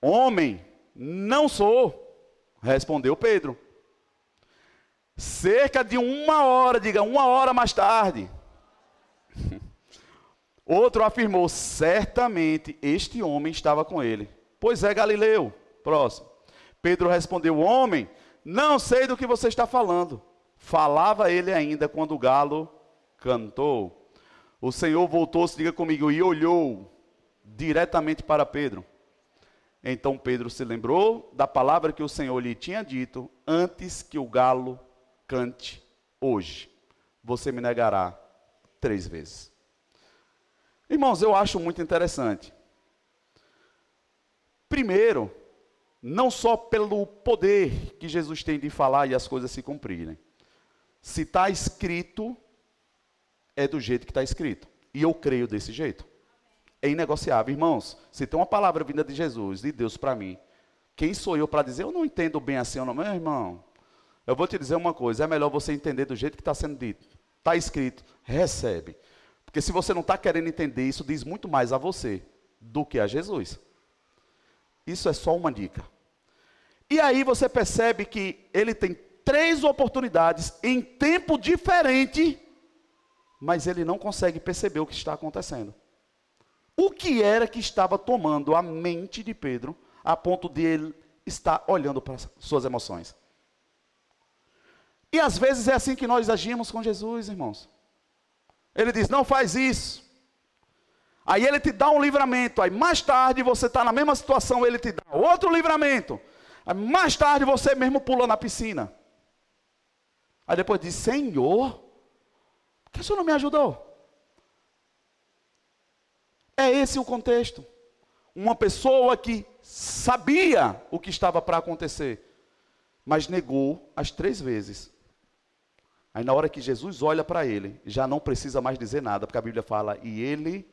Homem, não sou, respondeu Pedro. Cerca de uma hora, diga uma hora mais tarde. Outro afirmou: Certamente este homem estava com ele. Pois é, Galileu. Próximo. Pedro respondeu: Homem, não sei do que você está falando. Falava ele ainda quando o galo cantou. O Senhor voltou-se, diga comigo, e olhou diretamente para Pedro. Então Pedro se lembrou da palavra que o Senhor lhe tinha dito antes que o galo cante hoje. Você me negará três vezes. Irmãos, eu acho muito interessante. Primeiro, não só pelo poder que Jesus tem de falar e as coisas se cumprirem. Se está escrito, é do jeito que está escrito. E eu creio desse jeito. É inegociável. Irmãos, se tem uma palavra vinda de Jesus, de Deus para mim, quem sou eu para dizer, eu não entendo bem assim ou não? Meu irmão, eu vou te dizer uma coisa, é melhor você entender do jeito que está sendo dito. Está escrito, recebe. Porque se você não está querendo entender, isso diz muito mais a você do que a Jesus. Isso é só uma dica. E aí você percebe que ele tem três oportunidades em tempo diferente, mas ele não consegue perceber o que está acontecendo. O que era que estava tomando a mente de Pedro a ponto de ele estar olhando para suas emoções? E às vezes é assim que nós agimos com Jesus, irmãos. Ele diz: não faz isso. Aí ele te dá um livramento. Aí mais tarde você está na mesma situação, ele te dá outro livramento. Aí mais tarde você mesmo pula na piscina. Aí depois diz: Senhor, que o senhor não me ajudou? É esse o contexto. Uma pessoa que sabia o que estava para acontecer, mas negou as três vezes. Aí na hora que Jesus olha para ele, já não precisa mais dizer nada, porque a Bíblia fala, e ele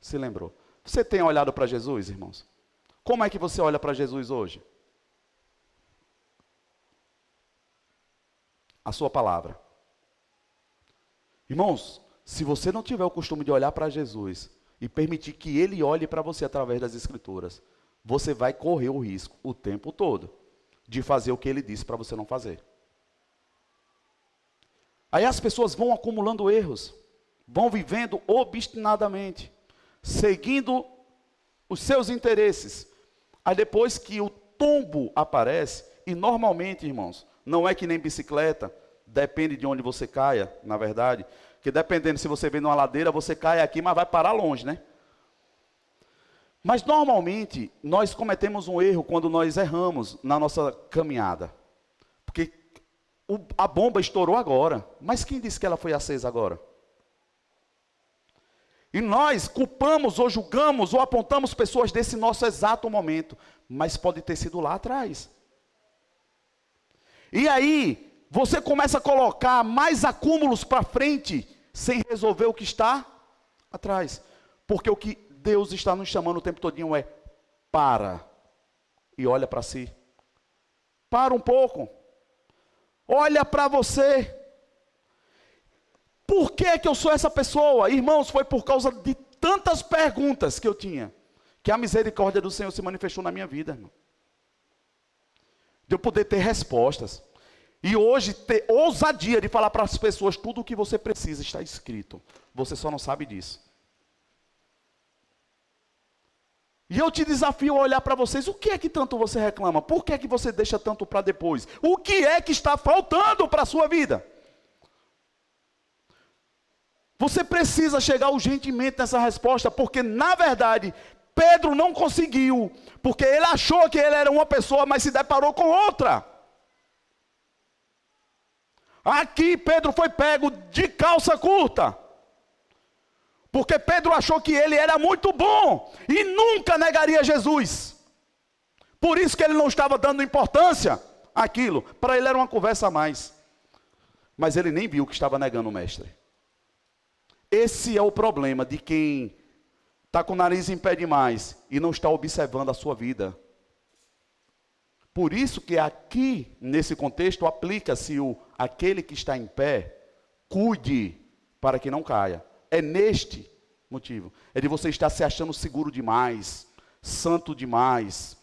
se lembrou. Você tem olhado para Jesus, irmãos? Como é que você olha para Jesus hoje? a sua palavra. Irmãos, se você não tiver o costume de olhar para Jesus e permitir que ele olhe para você através das escrituras, você vai correr o risco o tempo todo de fazer o que ele disse para você não fazer. Aí as pessoas vão acumulando erros, vão vivendo obstinadamente, seguindo os seus interesses. Aí depois que o tombo aparece, e normalmente, irmãos, não é que nem bicicleta, depende de onde você caia, na verdade. Que dependendo se você vem numa ladeira, você cai aqui, mas vai parar longe, né? Mas normalmente nós cometemos um erro quando nós erramos na nossa caminhada. Porque o, a bomba estourou agora. Mas quem disse que ela foi acesa agora? E nós culpamos ou julgamos ou apontamos pessoas desse nosso exato momento. Mas pode ter sido lá atrás. E aí, você começa a colocar mais acúmulos para frente, sem resolver o que está atrás. Porque o que Deus está nos chamando o tempo todinho é para e olha para si. Para um pouco. Olha para você. Por que, que eu sou essa pessoa? Irmãos, foi por causa de tantas perguntas que eu tinha, que a misericórdia do Senhor se manifestou na minha vida, irmão. De eu poder ter respostas. E hoje ter ousadia de falar para as pessoas tudo o que você precisa está escrito. Você só não sabe disso. E eu te desafio a olhar para vocês, o que é que tanto você reclama? Por que é que você deixa tanto para depois? O que é que está faltando para a sua vida? Você precisa chegar urgentemente nessa resposta, porque na verdade Pedro não conseguiu, porque ele achou que ele era uma pessoa, mas se deparou com outra. Aqui Pedro foi pego de calça curta. Porque Pedro achou que ele era muito bom e nunca negaria Jesus. Por isso que ele não estava dando importância àquilo. Para ele era uma conversa a mais. Mas ele nem viu que estava negando o mestre. Esse é o problema de quem está com o nariz em pé demais e não está observando a sua vida. Por isso que aqui, nesse contexto, aplica-se o aquele que está em pé, cuide para que não caia. É neste motivo. É de você estar se achando seguro demais, santo demais.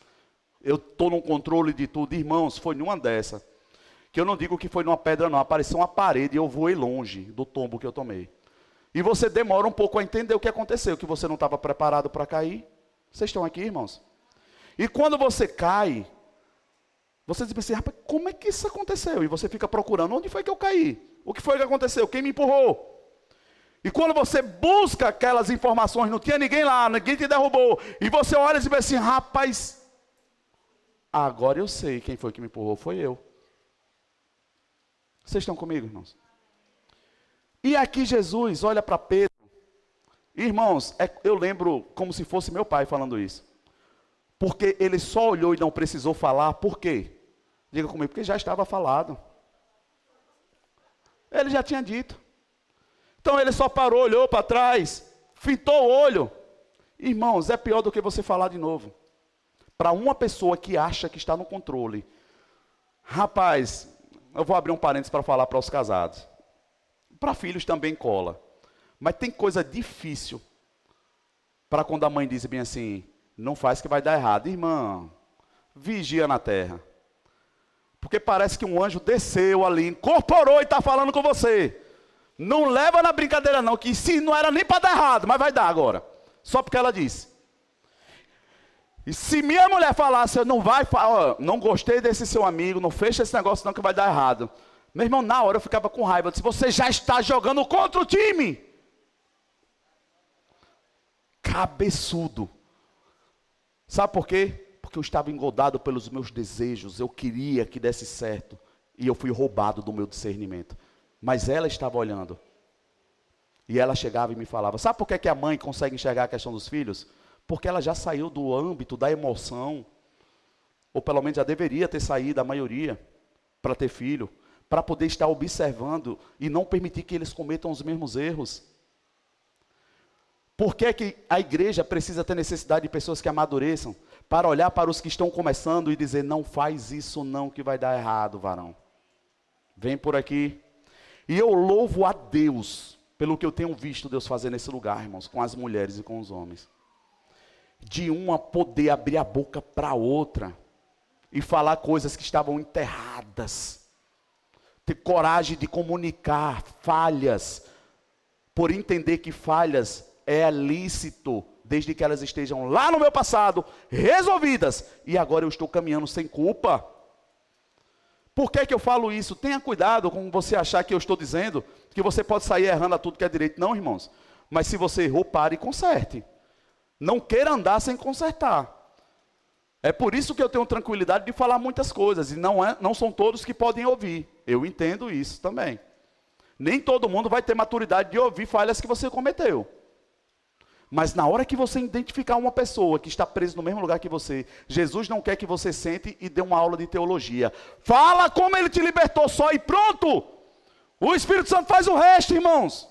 Eu estou no controle de tudo. Irmãos, foi numa dessa. Que eu não digo que foi numa pedra, não. Apareceu uma parede e eu voei longe do tombo que eu tomei. E você demora um pouco a entender o que aconteceu, que você não estava preparado para cair. Vocês estão aqui, irmãos? E quando você cai, você diz assim, rapaz, como é que isso aconteceu? E você fica procurando, onde foi que eu caí? O que foi que aconteceu? Quem me empurrou? E quando você busca aquelas informações, não tinha ninguém lá, ninguém te derrubou, e você olha e diz assim, rapaz, agora eu sei quem foi que me empurrou, foi eu. Vocês estão comigo, irmãos? E aqui Jesus olha para Pedro. Irmãos, é, eu lembro como se fosse meu pai falando isso. Porque ele só olhou e não precisou falar, por quê? Diga comigo, porque já estava falado. Ele já tinha dito. Então ele só parou, olhou para trás, fintou o olho. Irmãos, é pior do que você falar de novo. Para uma pessoa que acha que está no controle. Rapaz, eu vou abrir um parênteses para falar para os casados. Para filhos também cola. Mas tem coisa difícil para quando a mãe diz bem assim: não faz que vai dar errado. Irmã, vigia na terra. Porque parece que um anjo desceu ali, incorporou e está falando com você. Não leva na brincadeira, não, que se não era nem para dar errado, mas vai dar agora. Só porque ela disse. E se minha mulher falasse, eu não vai, não gostei desse seu amigo, não fecha esse negócio não que vai dar errado. Meu irmão, na hora eu ficava com raiva. Eu disse, você já está jogando contra o time. Cabeçudo. Sabe por quê? porque eu estava engodado pelos meus desejos, eu queria que desse certo, e eu fui roubado do meu discernimento. Mas ela estava olhando. E ela chegava e me falava: Sabe por que, que a mãe consegue enxergar a questão dos filhos? Porque ela já saiu do âmbito da emoção, ou pelo menos já deveria ter saído, a maioria, para ter filho, para poder estar observando e não permitir que eles cometam os mesmos erros. Por que, que a igreja precisa ter necessidade de pessoas que amadureçam? para olhar para os que estão começando e dizer: não faz isso não que vai dar errado, varão. Vem por aqui. E eu louvo a Deus pelo que eu tenho visto Deus fazer nesse lugar, irmãos, com as mulheres e com os homens. De uma poder abrir a boca para outra e falar coisas que estavam enterradas. Ter coragem de comunicar falhas, por entender que falhas é lícito desde que elas estejam lá no meu passado, resolvidas, e agora eu estou caminhando sem culpa. Por que, que eu falo isso? Tenha cuidado com você achar que eu estou dizendo que você pode sair errando a tudo que é direito. Não, irmãos. Mas se você errou, pare e conserte. Não queira andar sem consertar. É por isso que eu tenho tranquilidade de falar muitas coisas. E não, é, não são todos que podem ouvir. Eu entendo isso também. Nem todo mundo vai ter maturidade de ouvir falhas que você cometeu. Mas na hora que você identificar uma pessoa que está presa no mesmo lugar que você, Jesus não quer que você sente e dê uma aula de teologia. Fala como ele te libertou só e pronto. O Espírito Santo faz o resto, irmãos.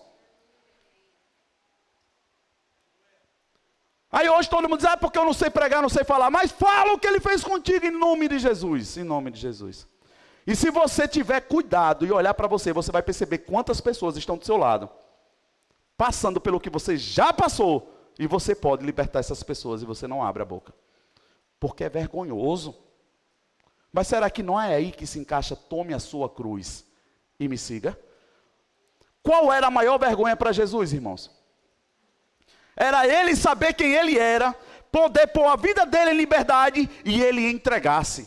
Aí hoje todo mundo diz, ah, porque eu não sei pregar, não sei falar. Mas fala o que ele fez contigo em nome de Jesus. Em nome de Jesus. E se você tiver cuidado e olhar para você, você vai perceber quantas pessoas estão do seu lado passando pelo que você já passou, e você pode libertar essas pessoas e você não abre a boca. Porque é vergonhoso. Mas será que não é aí que se encaixa tome a sua cruz e me siga? Qual era a maior vergonha para Jesus, irmãos? Era ele saber quem ele era, poder pôr a vida dele em liberdade e ele entregasse.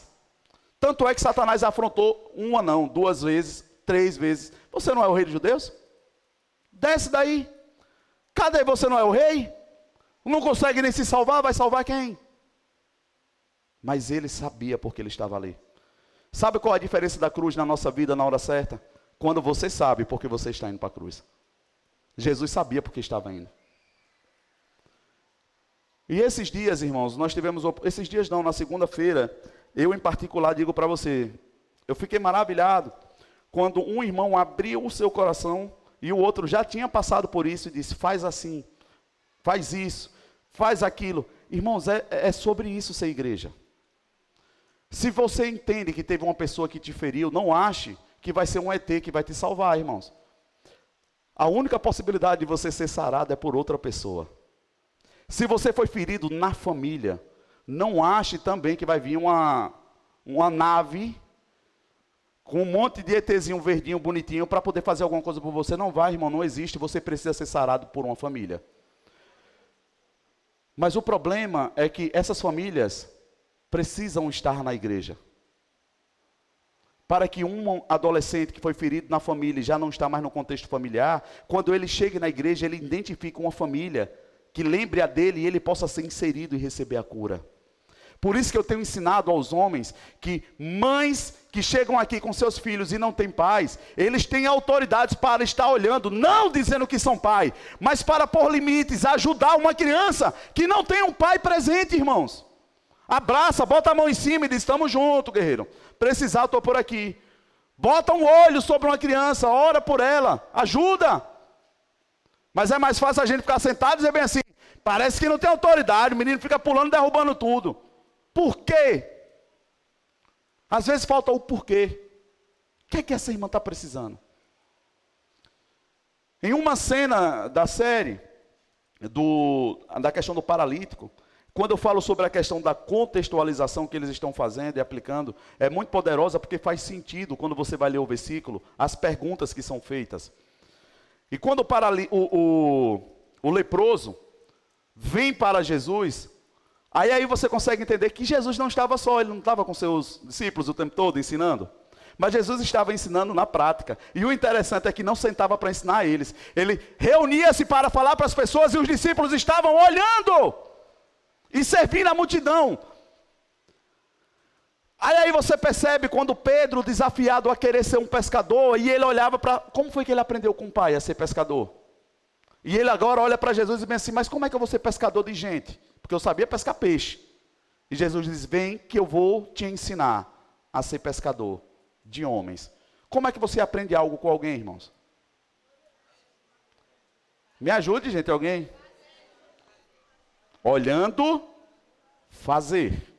Tanto é que Satanás afrontou uma não, duas vezes, três vezes. Você não é o rei dos judeus? Desce daí. Cadê você não é o rei? Não consegue nem se salvar, vai salvar quem? Mas ele sabia porque ele estava ali. Sabe qual é a diferença da cruz na nossa vida na hora certa? Quando você sabe porque você está indo para a cruz. Jesus sabia porque estava indo. E esses dias, irmãos, nós tivemos. Esses dias não, na segunda-feira, eu em particular digo para você, eu fiquei maravilhado quando um irmão abriu o seu coração e o outro já tinha passado por isso e disse: faz assim, faz isso, faz aquilo. Irmãos, é, é sobre isso ser igreja. Se você entende que teve uma pessoa que te feriu, não ache que vai ser um ET que vai te salvar, irmãos. A única possibilidade de você ser sarado é por outra pessoa. Se você foi ferido na família, não ache também que vai vir uma, uma nave com um monte de ETzinho verdinho, bonitinho, para poder fazer alguma coisa por você. Não vai, irmão, não existe. Você precisa ser sarado por uma família. Mas o problema é que essas famílias precisam estar na igreja. Para que um adolescente que foi ferido na família e já não está mais no contexto familiar, quando ele chegue na igreja, ele identifica uma família que lembre a dele e ele possa ser inserido e receber a cura. Por isso que eu tenho ensinado aos homens que mães que chegam aqui com seus filhos e não têm pais, eles têm autoridades para estar olhando, não dizendo que são pai, mas para pôr limites, ajudar uma criança que não tem um pai presente, irmãos. Abraça, bota a mão em cima e diz: Estamos juntos, guerreiro. Precisar, estou por aqui. Bota um olho sobre uma criança, ora por ela, ajuda. Mas é mais fácil a gente ficar sentado e dizer bem assim: parece que não tem autoridade, o menino fica pulando, derrubando tudo. Por quê? Às vezes falta o porquê. O que é que essa irmã está precisando? Em uma cena da série, do, da questão do paralítico, quando eu falo sobre a questão da contextualização que eles estão fazendo e aplicando, é muito poderosa porque faz sentido quando você vai ler o versículo, as perguntas que são feitas. E quando o, o, o, o leproso vem para Jesus, Aí aí você consegue entender que Jesus não estava só, ele não estava com seus discípulos o tempo todo ensinando. Mas Jesus estava ensinando na prática. E o interessante é que não sentava para ensinar eles. Ele reunia-se para falar para as pessoas e os discípulos estavam olhando e servindo a multidão. Aí, aí você percebe quando Pedro, desafiado a querer ser um pescador, e ele olhava para. Como foi que ele aprendeu com o pai a ser pescador? E ele agora olha para Jesus e pensa assim: Mas como é que eu vou ser pescador de gente? Porque eu sabia pescar peixe. E Jesus diz: Vem que eu vou te ensinar a ser pescador de homens. Como é que você aprende algo com alguém, irmãos? Me ajude, gente, alguém? Olhando, fazer.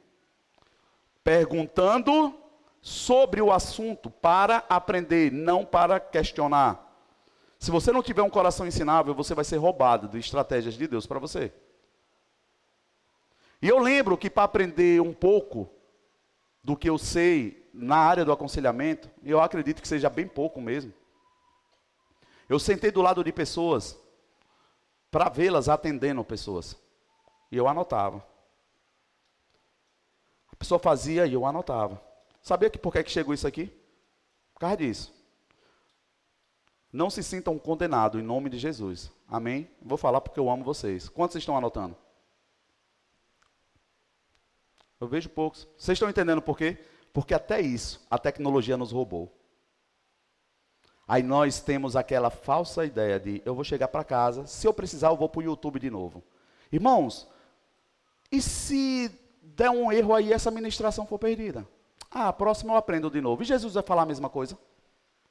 Perguntando sobre o assunto para aprender, não para questionar. Se você não tiver um coração ensinável, você vai ser roubado de estratégias de Deus para você. E eu lembro que para aprender um pouco do que eu sei na área do aconselhamento, eu acredito que seja bem pouco mesmo, eu sentei do lado de pessoas para vê-las atendendo pessoas. E eu anotava. A pessoa fazia e eu anotava. Sabia que por que chegou isso aqui? Por causa disso. Não se sintam condenados em nome de Jesus. Amém? Vou falar porque eu amo vocês. Quantos estão anotando? Eu vejo poucos. Vocês estão entendendo por quê? Porque até isso a tecnologia nos roubou. Aí nós temos aquela falsa ideia de eu vou chegar para casa, se eu precisar eu vou para o YouTube de novo. Irmãos, e se der um erro aí essa ministração for perdida? Ah, a próxima eu aprendo de novo. E Jesus vai falar a mesma coisa?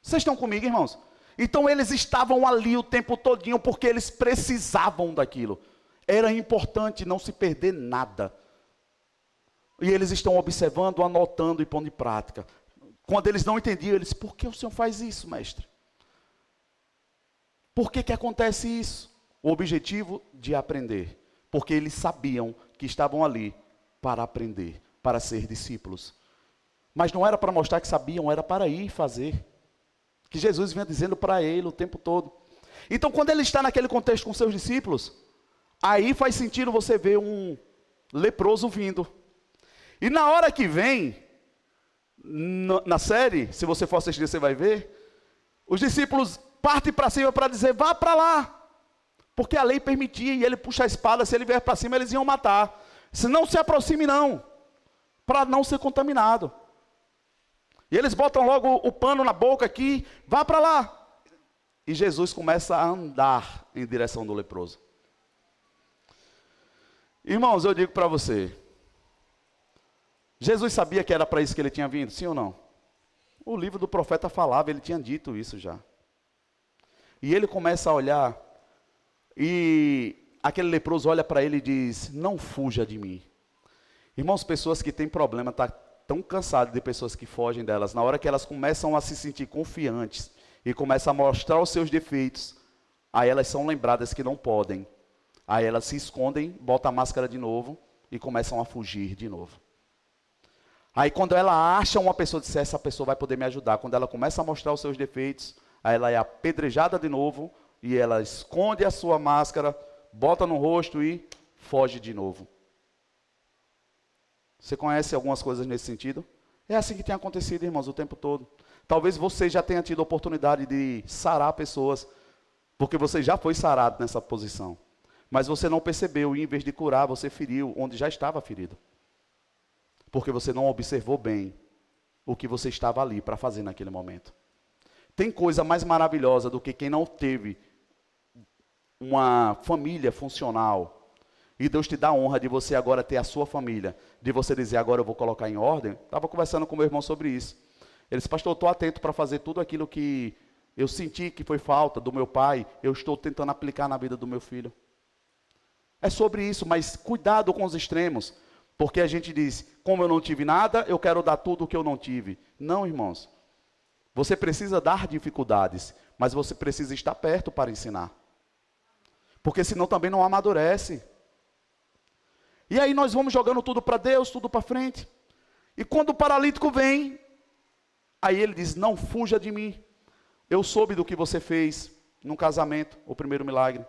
Vocês estão comigo, irmãos? Então eles estavam ali o tempo todinho porque eles precisavam daquilo. Era importante não se perder nada. E eles estão observando, anotando e pondo em prática. Quando eles não entendiam, eles, por que o senhor faz isso, mestre? Por que, que acontece isso? O objetivo de aprender. porque eles sabiam que estavam ali para aprender, para ser discípulos. Mas não era para mostrar que sabiam, era para ir fazer. Que Jesus vinha dizendo para ele o tempo todo. Então, quando ele está naquele contexto com seus discípulos, aí faz sentido você ver um leproso vindo. E na hora que vem, na série, se você for assistir, você vai ver, os discípulos partem para cima para dizer: vá para lá. Porque a lei permitia, e ele puxa a espada, se ele vier para cima, eles iam matar. Se não se aproxime, não, para não ser contaminado. E eles botam logo o pano na boca aqui, vá para lá. E Jesus começa a andar em direção do leproso. Irmãos, eu digo para você, Jesus sabia que era para isso que ele tinha vindo, sim ou não? O livro do profeta falava, ele tinha dito isso já. E ele começa a olhar, e aquele leproso olha para ele e diz: Não fuja de mim. Irmãos, pessoas que têm problema, tá tão cansadas de pessoas que fogem delas, na hora que elas começam a se sentir confiantes e começam a mostrar os seus defeitos, aí elas são lembradas que não podem. Aí elas se escondem, botam a máscara de novo e começam a fugir de novo. Aí quando ela acha uma pessoa, diz, essa pessoa vai poder me ajudar. Quando ela começa a mostrar os seus defeitos, aí ela é apedrejada de novo e ela esconde a sua máscara, bota no rosto e foge de novo. Você conhece algumas coisas nesse sentido? É assim que tem acontecido, irmãos, o tempo todo. Talvez você já tenha tido a oportunidade de sarar pessoas, porque você já foi sarado nessa posição. Mas você não percebeu e em vez de curar, você feriu onde já estava ferido porque você não observou bem o que você estava ali para fazer naquele momento. Tem coisa mais maravilhosa do que quem não teve uma família funcional. E Deus te dá a honra de você agora ter a sua família, de você dizer agora eu vou colocar em ordem. Estava conversando com meu irmão sobre isso. Ele disse, pastor, eu estou atento para fazer tudo aquilo que eu senti que foi falta do meu pai, eu estou tentando aplicar na vida do meu filho. É sobre isso, mas cuidado com os extremos. Porque a gente diz, como eu não tive nada, eu quero dar tudo o que eu não tive. Não, irmãos. Você precisa dar dificuldades, mas você precisa estar perto para ensinar. Porque senão também não amadurece. E aí nós vamos jogando tudo para Deus, tudo para frente. E quando o paralítico vem, aí ele diz: Não fuja de mim. Eu soube do que você fez no casamento, o primeiro milagre.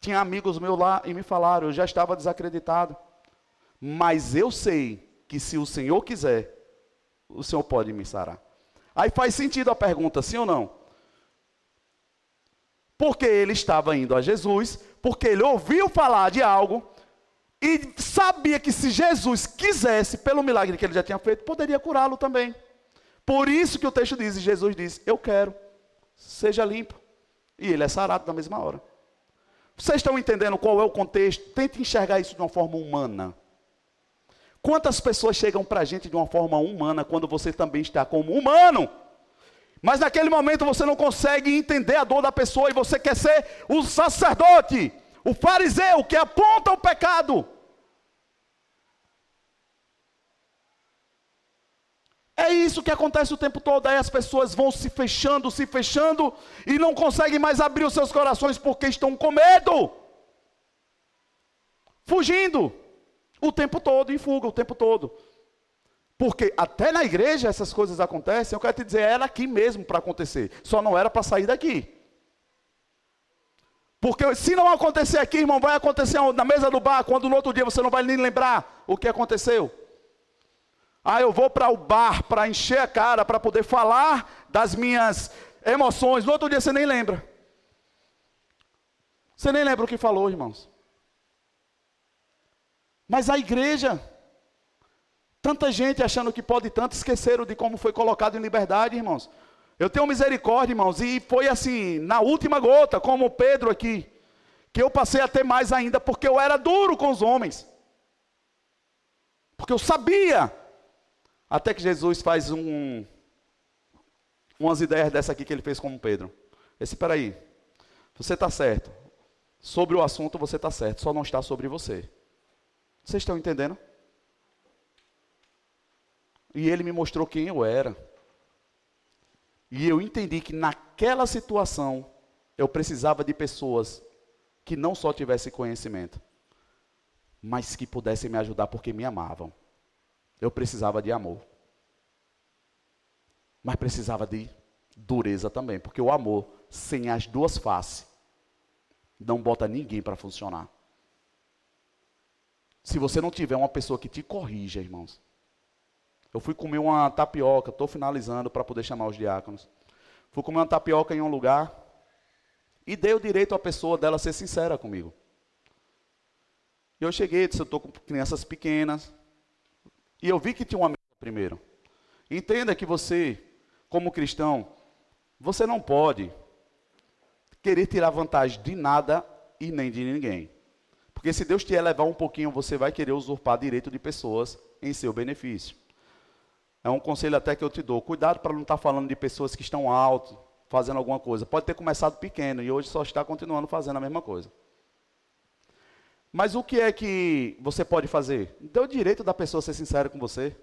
Tinha amigos meus lá e me falaram, eu já estava desacreditado. Mas eu sei que se o Senhor quiser, o Senhor pode me sarar. Aí faz sentido a pergunta, sim ou não? Porque ele estava indo a Jesus, porque ele ouviu falar de algo e sabia que se Jesus quisesse, pelo milagre que ele já tinha feito, poderia curá-lo também. Por isso que o texto diz, Jesus diz: Eu quero, seja limpo. E ele é sarado na mesma hora. Vocês estão entendendo qual é o contexto? Tente enxergar isso de uma forma humana. Quantas pessoas chegam para a gente de uma forma humana quando você também está como humano? Mas naquele momento você não consegue entender a dor da pessoa e você quer ser o sacerdote, o fariseu que aponta o pecado. É isso que acontece o tempo todo. Aí as pessoas vão se fechando, se fechando e não conseguem mais abrir os seus corações porque estão com medo, fugindo o tempo todo, em fuga, o tempo todo. Porque até na igreja essas coisas acontecem, eu quero te dizer, era aqui mesmo para acontecer, só não era para sair daqui. Porque se não acontecer aqui, irmão, vai acontecer na mesa do bar, quando no outro dia você não vai nem lembrar o que aconteceu. Ah, eu vou para o bar para encher a cara, para poder falar das minhas emoções. No outro dia você nem lembra. Você nem lembra o que falou, irmãos. Mas a igreja, tanta gente achando que pode tanto, esqueceram de como foi colocado em liberdade, irmãos. Eu tenho misericórdia, irmãos, e foi assim, na última gota, como Pedro aqui, que eu passei a ter mais ainda, porque eu era duro com os homens. Porque eu sabia. Até que Jesus faz um, umas ideias dessa aqui que ele fez com Pedro. Esse, peraí, você está certo. Sobre o assunto você está certo, só não está sobre você. Vocês estão entendendo? E ele me mostrou quem eu era. E eu entendi que naquela situação eu precisava de pessoas que não só tivessem conhecimento, mas que pudessem me ajudar porque me amavam. Eu precisava de amor. Mas precisava de dureza também, porque o amor sem as duas faces não bota ninguém para funcionar. Se você não tiver uma pessoa que te corrija, irmãos. Eu fui comer uma tapioca, estou finalizando para poder chamar os diáconos. Fui comer uma tapioca em um lugar e dei o direito à pessoa dela ser sincera comigo. Eu cheguei, disse, eu estou com crianças pequenas. E eu vi que tinha uma mesa primeiro. Entenda que você, como cristão, você não pode querer tirar vantagem de nada e nem de ninguém. Porque se Deus te elevar um pouquinho, você vai querer usurpar direito de pessoas em seu benefício. É um conselho até que eu te dou. Cuidado para não estar tá falando de pessoas que estão alto, fazendo alguma coisa. Pode ter começado pequeno e hoje só está continuando fazendo a mesma coisa. Mas o que é que você pode fazer? Dê o direito da pessoa ser sincera com você.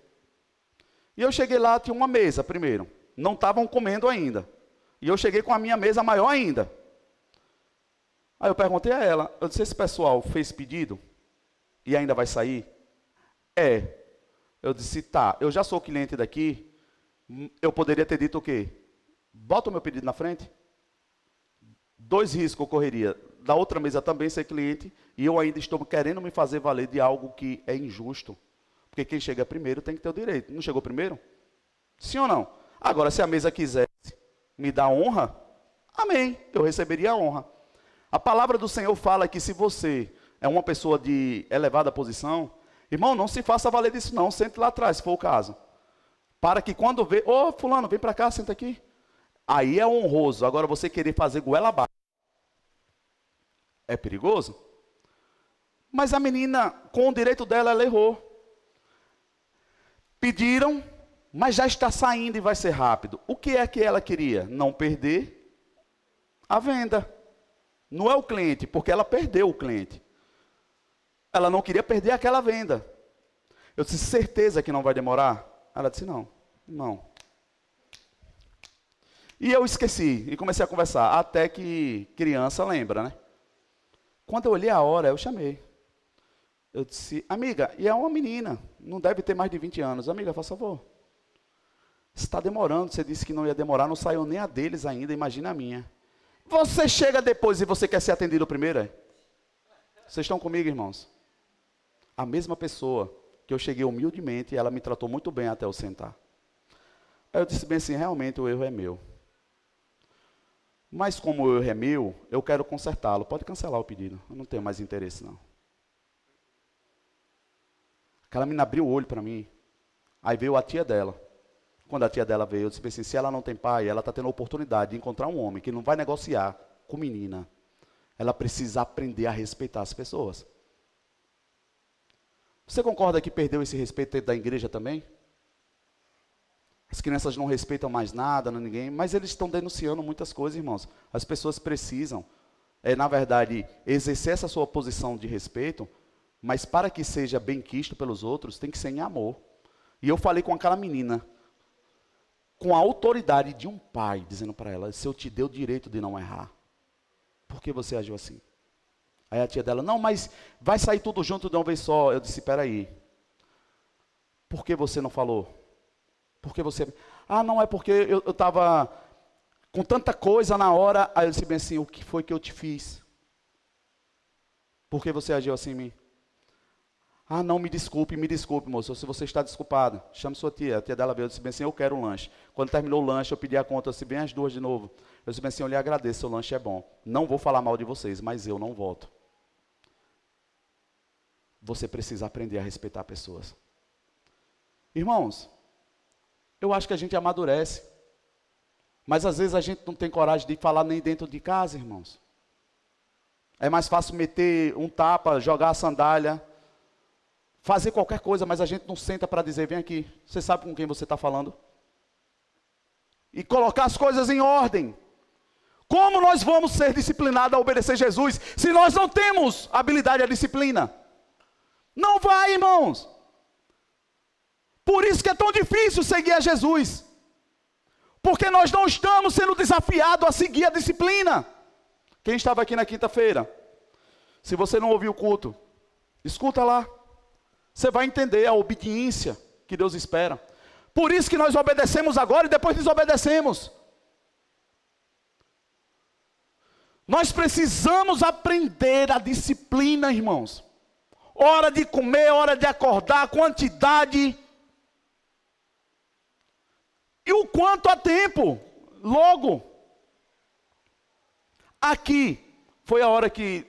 E eu cheguei lá, tinha uma mesa primeiro. Não estavam comendo ainda. E eu cheguei com a minha mesa maior ainda. Aí eu perguntei a ela, eu disse, esse pessoal fez pedido e ainda vai sair? É. Eu disse, tá, eu já sou cliente daqui, eu poderia ter dito o quê? Bota o meu pedido na frente. Dois riscos ocorreria. Da outra mesa também ser cliente e eu ainda estou querendo me fazer valer de algo que é injusto. Porque quem chega primeiro tem que ter o direito. Não chegou primeiro? Sim ou não? Agora, se a mesa quisesse me dar honra, amém, eu receberia a honra. A palavra do Senhor fala que se você é uma pessoa de elevada posição, irmão, não se faça valer disso não, sente lá atrás, se for o caso. Para que quando vê, ô oh, fulano, vem para cá, senta aqui. Aí é honroso. Agora você querer fazer goela abaixo. É perigoso? Mas a menina, com o direito dela, ela errou. Pediram, mas já está saindo e vai ser rápido. O que é que ela queria? Não perder a venda. Não é o cliente, porque ela perdeu o cliente. Ela não queria perder aquela venda. Eu disse, certeza que não vai demorar? Ela disse, não, não. E eu esqueci e comecei a conversar, até que criança lembra, né? Quando eu olhei a hora, eu chamei. Eu disse, amiga, e é uma menina, não deve ter mais de 20 anos. Amiga, faça favor. Está demorando, você disse que não ia demorar, não saiu nem a deles ainda, imagina a minha. Você chega depois e você quer ser atendido primeiro? É? Vocês estão comigo, irmãos? A mesma pessoa que eu cheguei humildemente e ela me tratou muito bem até eu sentar. Aí eu disse bem assim, realmente o erro é meu. Mas como o erro é meu, eu quero consertá-lo. Pode cancelar o pedido. Eu não tenho mais interesse, não. Aquela menina abriu o olho para mim. Aí veio a tia dela. Quando a tia dela veio, eu disse assim, se ela não tem pai, ela está tendo a oportunidade de encontrar um homem que não vai negociar com menina. Ela precisa aprender a respeitar as pessoas. Você concorda que perdeu esse respeito dentro da igreja também? As crianças não respeitam mais nada, não ninguém, mas eles estão denunciando muitas coisas, irmãos. As pessoas precisam, é, na verdade, exercer essa sua posição de respeito, mas para que seja bem quisto pelos outros, tem que ser em amor. E eu falei com aquela menina, com a autoridade de um pai, dizendo para ela: se eu te dei o direito de não errar, por que você agiu assim? Aí a tia dela: não, mas vai sair tudo junto de uma vez só. Eu disse: espera aí. Por que você não falou? Por que você. Ah, não, é porque eu estava com tanta coisa na hora. Aí eu disse bem assim: o que foi que eu te fiz? Por que você agiu assim em mim? Ah, não, me desculpe, me desculpe, moço. Se você está desculpado, chame sua tia. A tia dela veio e disse bem assim: Eu quero um lanche. Quando terminou o lanche, eu pedi a conta, eu disse bem as duas de novo. Eu disse bem assim: Eu lhe agradeço, o lanche é bom. Não vou falar mal de vocês, mas eu não volto. Você precisa aprender a respeitar pessoas. Irmãos, eu acho que a gente amadurece. Mas às vezes a gente não tem coragem de falar nem dentro de casa, irmãos. É mais fácil meter um tapa, jogar a sandália fazer qualquer coisa, mas a gente não senta para dizer: vem aqui, você sabe com quem você está falando? E colocar as coisas em ordem. Como nós vamos ser disciplinados a obedecer Jesus se nós não temos habilidade à disciplina? Não vai, irmãos. Por isso que é tão difícil seguir a Jesus. Porque nós não estamos sendo desafiados a seguir a disciplina. Quem estava aqui na quinta-feira? Se você não ouviu o culto, Escuta lá. Você vai entender a obediência que Deus espera. Por isso que nós obedecemos agora e depois desobedecemos. Nós precisamos aprender a disciplina, irmãos. Hora de comer, hora de acordar, quantidade. E o quanto a tempo. Logo. Aqui foi a hora que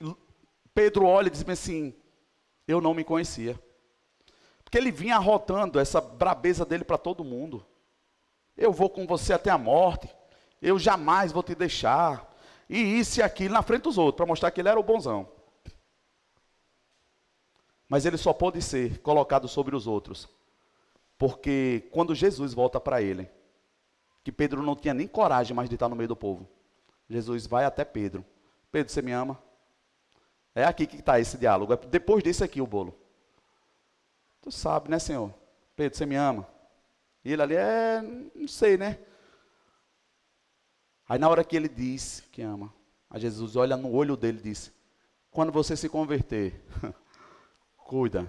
Pedro olha e diz assim: Eu não me conhecia. Porque ele vinha arrotando essa brabeza dele para todo mundo. Eu vou com você até a morte. Eu jamais vou te deixar. E isso e aquilo na frente dos outros, para mostrar que ele era o bonzão. Mas ele só pode ser colocado sobre os outros. Porque quando Jesus volta para ele, que Pedro não tinha nem coragem mais de estar no meio do povo. Jesus vai até Pedro. Pedro, você me ama? É aqui que está esse diálogo. É depois desse aqui o bolo. Tu sabe, né, Senhor? Pedro, você me ama? E ele ali é, não sei, né? Aí na hora que ele diz que ama, a Jesus olha no olho dele e diz: Quando você se converter, cuida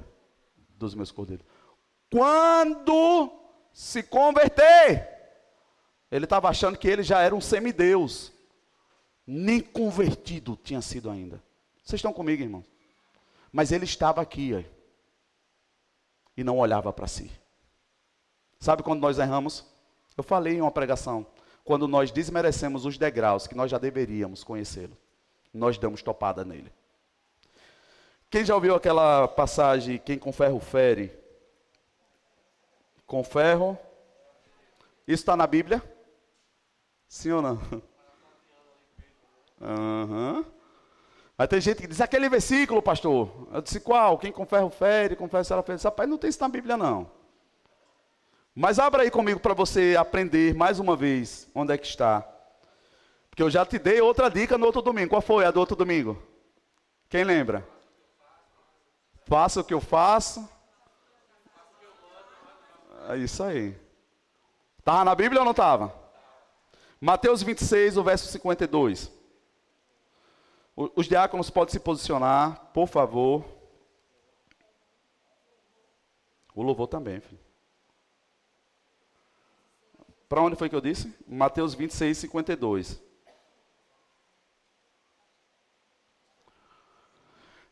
dos meus cordeiros. Quando se converter, ele estava achando que ele já era um semideus. Nem convertido tinha sido ainda. Vocês estão comigo, irmãos? Mas ele estava aqui ó, e não olhava para si. Sabe quando nós erramos? Eu falei em uma pregação. Quando nós desmerecemos os degraus que nós já deveríamos conhecê-lo, nós damos topada nele. Quem já ouviu aquela passagem, quem com ferro fere? Com ferro. Isso está na Bíblia? Sim ou não? Uhum. Mas tem gente que diz, aquele versículo, pastor. Eu disse, qual? Quem com ferro fere, com ferro será fere. Rapaz, não tem isso na Bíblia, não. Mas abra aí comigo para você aprender mais uma vez onde é que está. Porque eu já te dei outra dica no outro domingo. Qual foi a do outro domingo? Quem lembra? Faça o que eu faço. É isso aí. Estava na Bíblia ou não estava? Mateus 26, o verso 52. Os diáconos podem se posicionar, por favor. O louvor também, filho. Para onde foi que eu disse? Mateus 26, 52.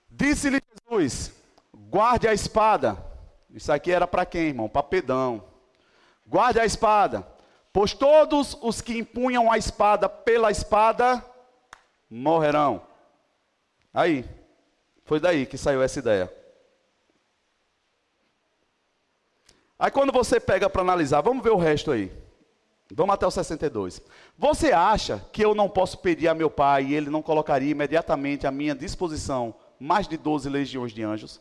Disse-lhe Jesus: guarde a espada. Isso aqui era para quem, irmão? Para Pedão. Guarde a espada. Pois todos os que empunham a espada pela espada morrerão. Aí, foi daí que saiu essa ideia. Aí quando você pega para analisar, vamos ver o resto aí. Vamos até o 62. Você acha que eu não posso pedir a meu pai e ele não colocaria imediatamente à minha disposição mais de 12 legiões de anjos?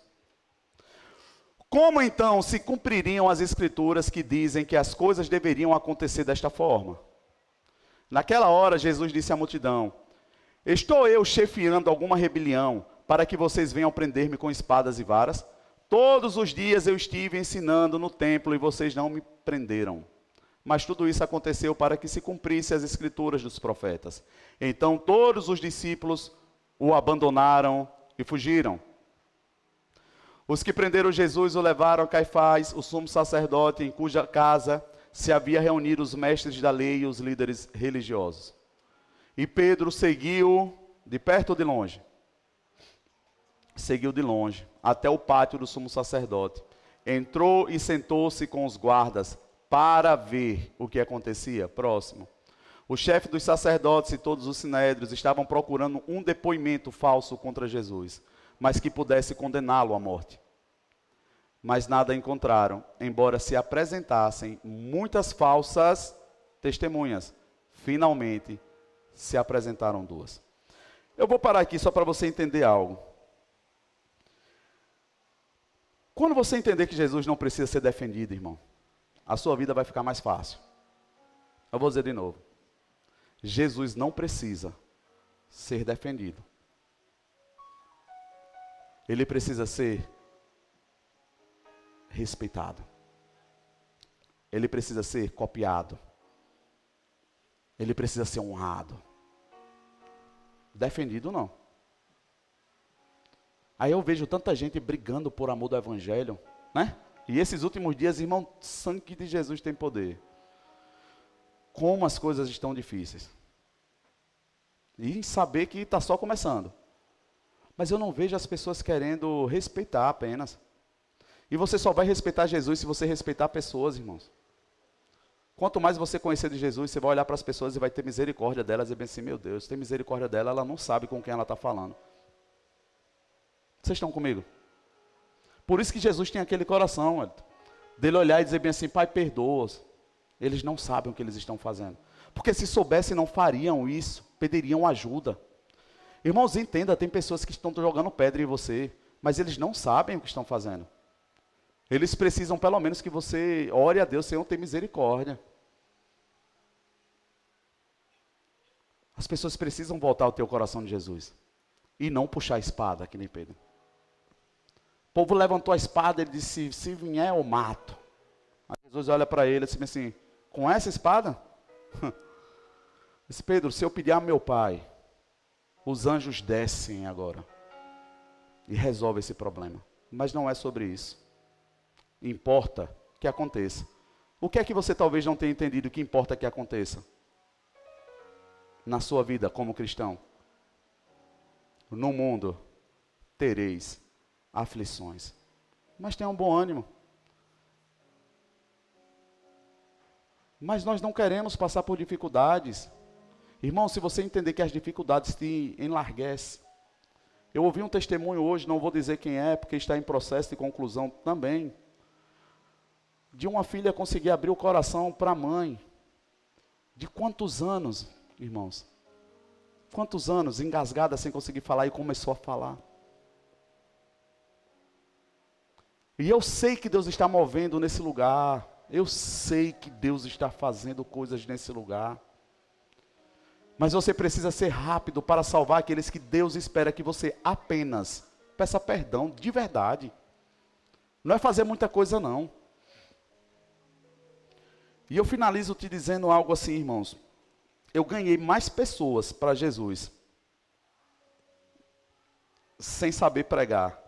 Como então se cumpririam as escrituras que dizem que as coisas deveriam acontecer desta forma? Naquela hora, Jesus disse à multidão: Estou eu chefiando alguma rebelião para que vocês venham prender-me com espadas e varas? Todos os dias eu estive ensinando no templo e vocês não me prenderam. Mas tudo isso aconteceu para que se cumprisse as escrituras dos profetas. Então todos os discípulos o abandonaram e fugiram. Os que prenderam Jesus o levaram a Caifás, o sumo sacerdote, em cuja casa se havia reunido os mestres da lei e os líderes religiosos. E Pedro seguiu de perto ou de longe? Seguiu de longe, até o pátio do sumo sacerdote. Entrou e sentou-se com os guardas para ver o que acontecia. Próximo. O chefe dos sacerdotes e todos os sinédrios estavam procurando um depoimento falso contra Jesus, mas que pudesse condená-lo à morte mas nada encontraram, embora se apresentassem muitas falsas testemunhas. Finalmente se apresentaram duas. Eu vou parar aqui só para você entender algo. Quando você entender que Jesus não precisa ser defendido, irmão, a sua vida vai ficar mais fácil. Eu vou dizer de novo. Jesus não precisa ser defendido. Ele precisa ser respeitado. Ele precisa ser copiado. Ele precisa ser honrado. Defendido não. Aí eu vejo tanta gente brigando por amor do Evangelho, né? E esses últimos dias, irmão, sangue de Jesus tem poder. Como as coisas estão difíceis. E saber que está só começando. Mas eu não vejo as pessoas querendo respeitar apenas. E você só vai respeitar Jesus se você respeitar pessoas, irmãos. Quanto mais você conhecer de Jesus, você vai olhar para as pessoas e vai ter misericórdia delas e pensar assim, meu Deus, tem misericórdia dela, ela não sabe com quem ela está falando. Vocês estão comigo? Por isso que Jesus tem aquele coração, dele olhar e dizer bem assim, Pai, perdoa-os. Eles não sabem o que eles estão fazendo. Porque se soubessem, não fariam isso, pediriam ajuda. Irmãos, entenda, tem pessoas que estão jogando pedra em você, mas eles não sabem o que estão fazendo. Eles precisam pelo menos que você ore a Deus, Senhor, tem misericórdia. As pessoas precisam voltar ao teu coração de Jesus. E não puxar a espada, que nem Pedro. O povo levantou a espada, ele disse: Se vier, eu mato. Aí Jesus olha para ele e diz assim: Com essa espada? Disse Pedro: Se eu pedir a meu pai, os anjos descem agora e resolve esse problema. Mas não é sobre isso. Importa que aconteça. O que é que você talvez não tenha entendido que importa que aconteça? Na sua vida como cristão. No mundo tereis aflições. Mas tenha um bom ânimo. Mas nós não queremos passar por dificuldades. Irmão, se você entender que as dificuldades te enlarguecem. Eu ouvi um testemunho hoje, não vou dizer quem é, porque está em processo de conclusão também de uma filha conseguir abrir o coração para a mãe. De quantos anos, irmãos? Quantos anos engasgada sem conseguir falar e começou a falar? E eu sei que Deus está movendo nesse lugar. Eu sei que Deus está fazendo coisas nesse lugar. Mas você precisa ser rápido para salvar aqueles que Deus espera que você apenas peça perdão de verdade. Não é fazer muita coisa, não. E eu finalizo te dizendo algo assim, irmãos. Eu ganhei mais pessoas para Jesus sem saber pregar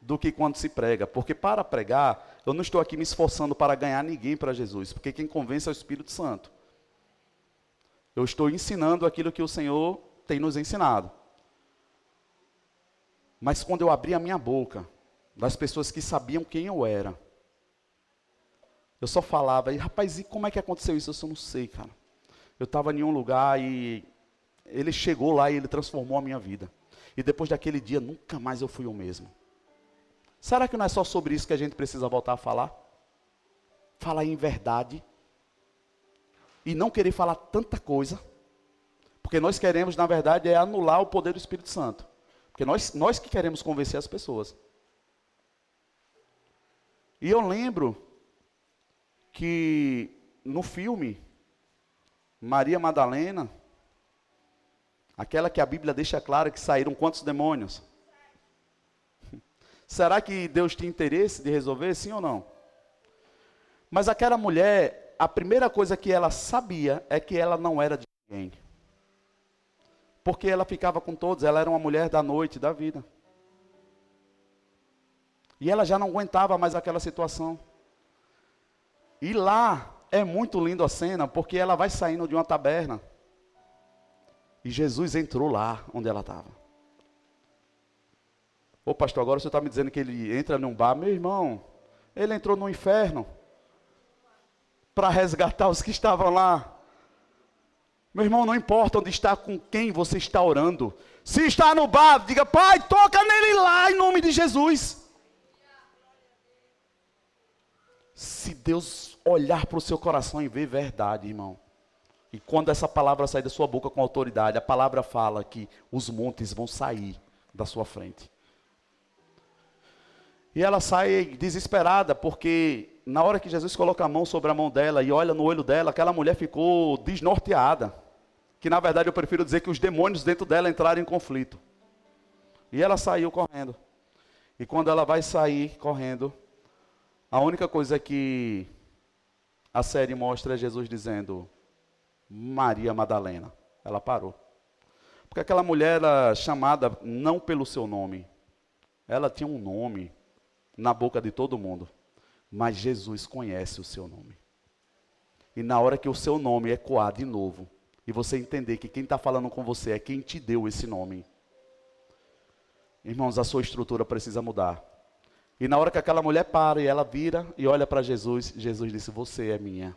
do que quando se prega. Porque para pregar, eu não estou aqui me esforçando para ganhar ninguém para Jesus, porque quem convence é o Espírito Santo. Eu estou ensinando aquilo que o Senhor tem nos ensinado. Mas quando eu abri a minha boca, das pessoas que sabiam quem eu era, eu só falava, e rapaz, e como é que aconteceu isso? Eu só não sei, cara. Eu estava em um lugar e ele chegou lá e ele transformou a minha vida. E depois daquele dia, nunca mais eu fui o mesmo. Será que não é só sobre isso que a gente precisa voltar a falar? Falar em verdade. E não querer falar tanta coisa. Porque nós queremos, na verdade, é anular o poder do Espírito Santo. Porque nós, nós que queremos convencer as pessoas. E eu lembro que no filme, Maria Madalena, aquela que a Bíblia deixa clara que saíram quantos demônios? Será que Deus tinha interesse de resolver, sim ou não? Mas aquela mulher, a primeira coisa que ela sabia é que ela não era de ninguém. Porque ela ficava com todos, ela era uma mulher da noite, da vida. E ela já não aguentava mais aquela situação. E lá é muito lindo a cena, porque ela vai saindo de uma taberna. E Jesus entrou lá onde ela estava. Ô pastor, agora você está me dizendo que ele entra num bar. Meu irmão, ele entrou no inferno para resgatar os que estavam lá. Meu irmão, não importa onde está, com quem você está orando. Se está no bar, diga, pai, toca nele lá em nome de Jesus. Se Deus olhar para o seu coração e ver verdade, irmão. E quando essa palavra sair da sua boca com autoridade, a palavra fala que os montes vão sair da sua frente. E ela sai desesperada, porque na hora que Jesus coloca a mão sobre a mão dela e olha no olho dela, aquela mulher ficou desnorteada. Que na verdade eu prefiro dizer que os demônios dentro dela entraram em conflito. E ela saiu correndo. E quando ela vai sair correndo, a única coisa que a série mostra é Jesus dizendo Maria Madalena. Ela parou. Porque aquela mulher era chamada não pelo seu nome, ela tinha um nome na boca de todo mundo, mas Jesus conhece o seu nome. E na hora que o seu nome ecoar de novo, e você entender que quem está falando com você é quem te deu esse nome, irmãos, a sua estrutura precisa mudar. E na hora que aquela mulher para e ela vira e olha para Jesus, Jesus disse: Você é minha.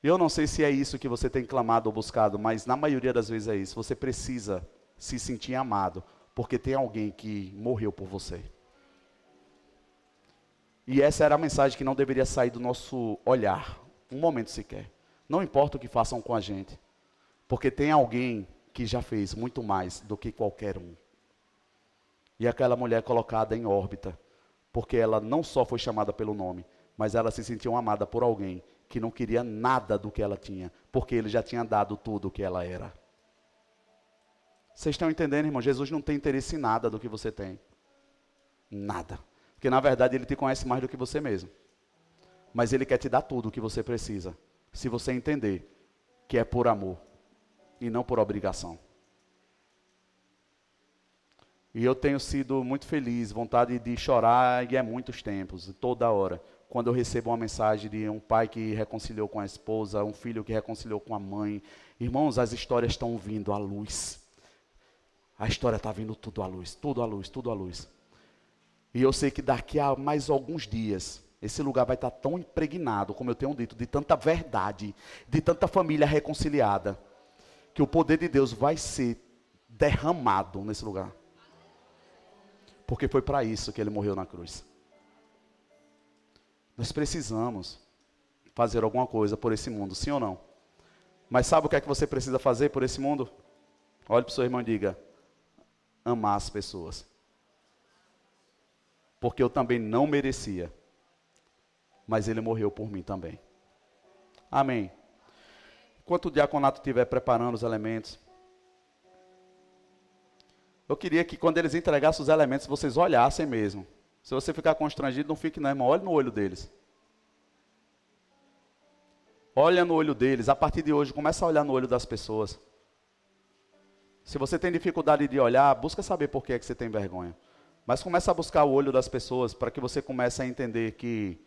Eu não sei se é isso que você tem clamado ou buscado, mas na maioria das vezes é isso. Você precisa se sentir amado, porque tem alguém que morreu por você. E essa era a mensagem que não deveria sair do nosso olhar, um momento sequer. Não importa o que façam com a gente, porque tem alguém que já fez muito mais do que qualquer um. E aquela mulher colocada em órbita, porque ela não só foi chamada pelo nome, mas ela se sentiu amada por alguém que não queria nada do que ela tinha, porque ele já tinha dado tudo o que ela era. Vocês estão entendendo, irmão? Jesus não tem interesse em nada do que você tem. Nada. Porque na verdade ele te conhece mais do que você mesmo. Mas ele quer te dar tudo o que você precisa, se você entender que é por amor e não por obrigação. E eu tenho sido muito feliz, vontade de chorar e é muitos tempos, toda hora, quando eu recebo uma mensagem de um pai que reconciliou com a esposa, um filho que reconciliou com a mãe. Irmãos, as histórias estão vindo à luz. A história está vindo tudo à luz, tudo à luz, tudo à luz. E eu sei que daqui a mais alguns dias, esse lugar vai estar tão impregnado, como eu tenho dito, de tanta verdade, de tanta família reconciliada, que o poder de Deus vai ser derramado nesse lugar. Porque foi para isso que ele morreu na cruz. Nós precisamos fazer alguma coisa por esse mundo, sim ou não? Mas sabe o que é que você precisa fazer por esse mundo? Olhe para o seu irmão e diga: amar as pessoas. Porque eu também não merecia, mas ele morreu por mim também. Amém. Enquanto o diaconato estiver preparando os elementos, eu queria que quando eles entregassem os elementos, vocês olhassem mesmo. Se você ficar constrangido, não fique não, irmão. Olhe no olho deles. Olha no olho deles. A partir de hoje, começa a olhar no olho das pessoas. Se você tem dificuldade de olhar, busca saber por que, é que você tem vergonha. Mas começa a buscar o olho das pessoas para que você comece a entender que,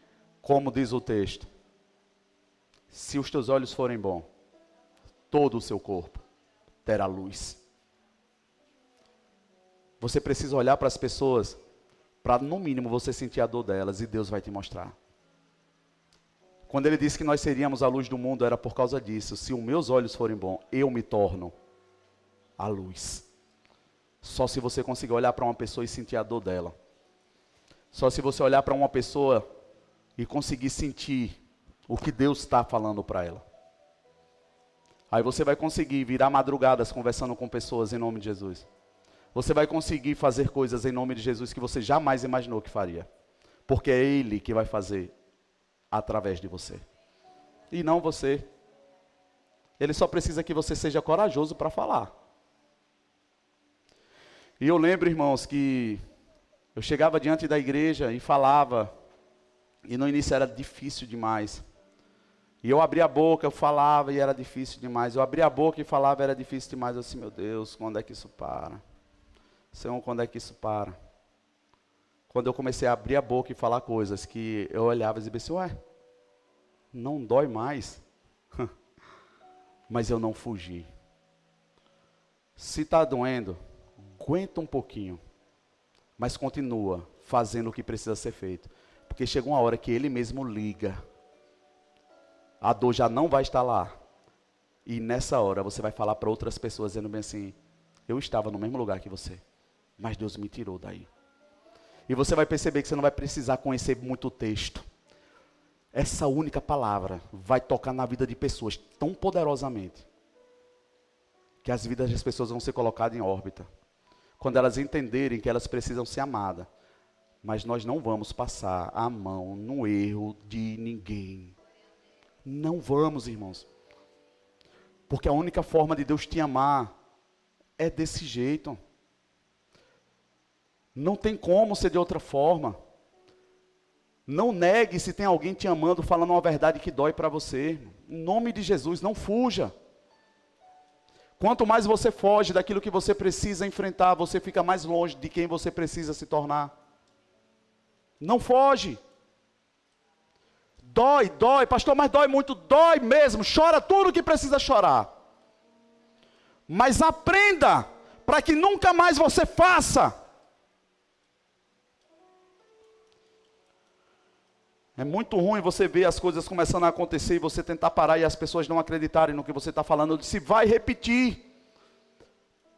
como diz o texto, se os teus olhos forem bons, todo o seu corpo terá luz. Você precisa olhar para as pessoas para no mínimo você sentir a dor delas e Deus vai te mostrar. Quando ele disse que nós seríamos a luz do mundo, era por causa disso. Se os meus olhos forem bons, eu me torno a luz. Só se você conseguir olhar para uma pessoa e sentir a dor dela. Só se você olhar para uma pessoa e conseguir sentir o que Deus está falando para ela. Aí você vai conseguir virar madrugadas conversando com pessoas em nome de Jesus. Você vai conseguir fazer coisas em nome de Jesus que você jamais imaginou que faria. Porque é Ele que vai fazer através de você. E não você. Ele só precisa que você seja corajoso para falar. E eu lembro, irmãos, que eu chegava diante da igreja e falava, e no início era difícil demais. E eu abria a boca, eu falava e era difícil demais. Eu abria a boca e falava, era difícil demais. Eu disse, meu Deus, quando é que isso para? Senhor, quando é que isso para? Quando eu comecei a abrir a boca e falar coisas que eu olhava e dizia assim, ué, não dói mais. Mas eu não fugi. Se está doendo, aguenta um pouquinho. Mas continua fazendo o que precisa ser feito. Porque chega uma hora que ele mesmo liga. A dor já não vai estar lá. E nessa hora você vai falar para outras pessoas dizendo bem assim: Eu estava no mesmo lugar que você mas Deus me tirou daí. E você vai perceber que você não vai precisar conhecer muito texto. Essa única palavra vai tocar na vida de pessoas tão poderosamente que as vidas das pessoas vão ser colocadas em órbita. Quando elas entenderem que elas precisam ser amadas. Mas nós não vamos passar a mão no erro de ninguém. Não vamos, irmãos. Porque a única forma de Deus te amar é desse jeito. Não tem como ser de outra forma. Não negue se tem alguém te amando, falando uma verdade que dói para você. Em nome de Jesus, não fuja. Quanto mais você foge daquilo que você precisa enfrentar, você fica mais longe de quem você precisa se tornar. Não foge. Dói, dói, pastor, mas dói muito, dói mesmo. Chora tudo que precisa chorar. Mas aprenda para que nunca mais você faça. É muito ruim você ver as coisas começando a acontecer e você tentar parar e as pessoas não acreditarem no que você está falando. Eu disse, vai repetir.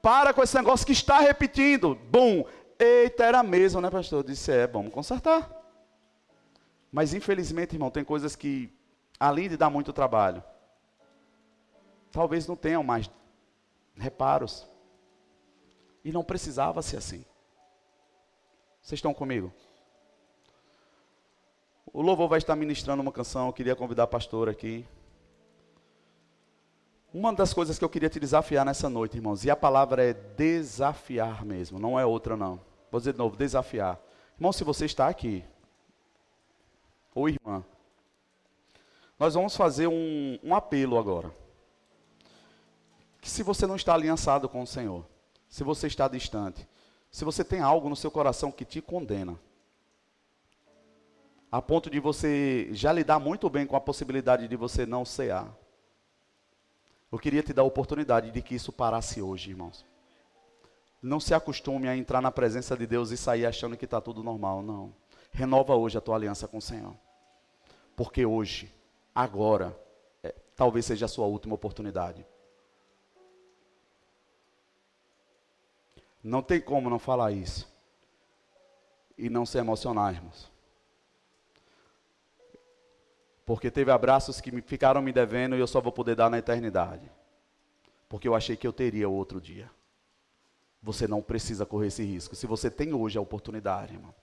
Para com esse negócio que está repetindo. Bom, eita, era mesmo, né, pastor? Eu disse, é, vamos consertar. Mas infelizmente, irmão, tem coisas que, além de dar muito trabalho, talvez não tenham mais reparos. E não precisava ser assim. Vocês estão comigo? O louvor vai estar ministrando uma canção, eu queria convidar a pastora aqui. Uma das coisas que eu queria te desafiar nessa noite, irmãos, e a palavra é desafiar mesmo, não é outra não. Vou dizer de novo, desafiar. Irmão, se você está aqui, ou irmã, nós vamos fazer um, um apelo agora. Que se você não está aliançado com o Senhor, se você está distante, se você tem algo no seu coração que te condena, a ponto de você já lidar muito bem com a possibilidade de você não cear. Eu queria te dar a oportunidade de que isso parasse hoje, irmãos. Não se acostume a entrar na presença de Deus e sair achando que está tudo normal, não. Renova hoje a tua aliança com o Senhor. Porque hoje, agora, é, talvez seja a sua última oportunidade. Não tem como não falar isso. E não se emocionar, irmãos. Porque teve abraços que ficaram me devendo e eu só vou poder dar na eternidade. Porque eu achei que eu teria outro dia. Você não precisa correr esse risco. Se você tem hoje a oportunidade, irmão,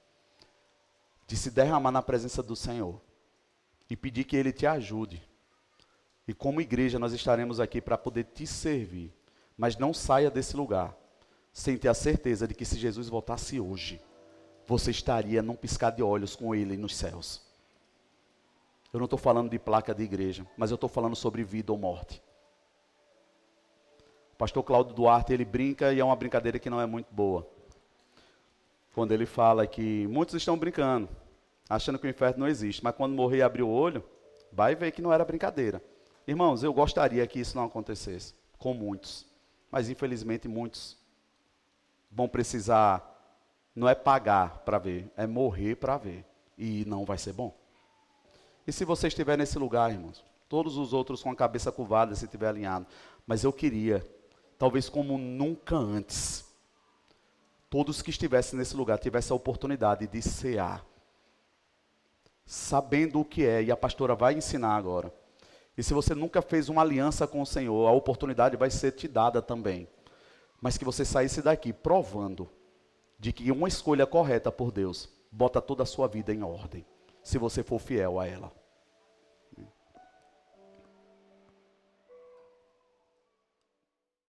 de se derramar na presença do Senhor e pedir que Ele te ajude. E como igreja nós estaremos aqui para poder te servir. Mas não saia desse lugar sem ter a certeza de que se Jesus voltasse hoje, você estaria num piscar de olhos com Ele nos céus. Eu não estou falando de placa de igreja, mas eu estou falando sobre vida ou morte. O pastor Cláudio Duarte, ele brinca e é uma brincadeira que não é muito boa. Quando ele fala que muitos estão brincando, achando que o inferno não existe, mas quando morrer e abrir o olho, vai ver que não era brincadeira. Irmãos, eu gostaria que isso não acontecesse, com muitos. Mas infelizmente muitos vão precisar, não é pagar para ver, é morrer para ver. E não vai ser bom. E se você estiver nesse lugar, irmãos, todos os outros com a cabeça curvada, se estiver alinhado, mas eu queria, talvez como nunca antes, todos que estivessem nesse lugar tivessem a oportunidade de cear, sabendo o que é, e a pastora vai ensinar agora. E se você nunca fez uma aliança com o Senhor, a oportunidade vai ser te dada também. Mas que você saísse daqui provando de que uma escolha correta por Deus bota toda a sua vida em ordem se você for fiel a ela.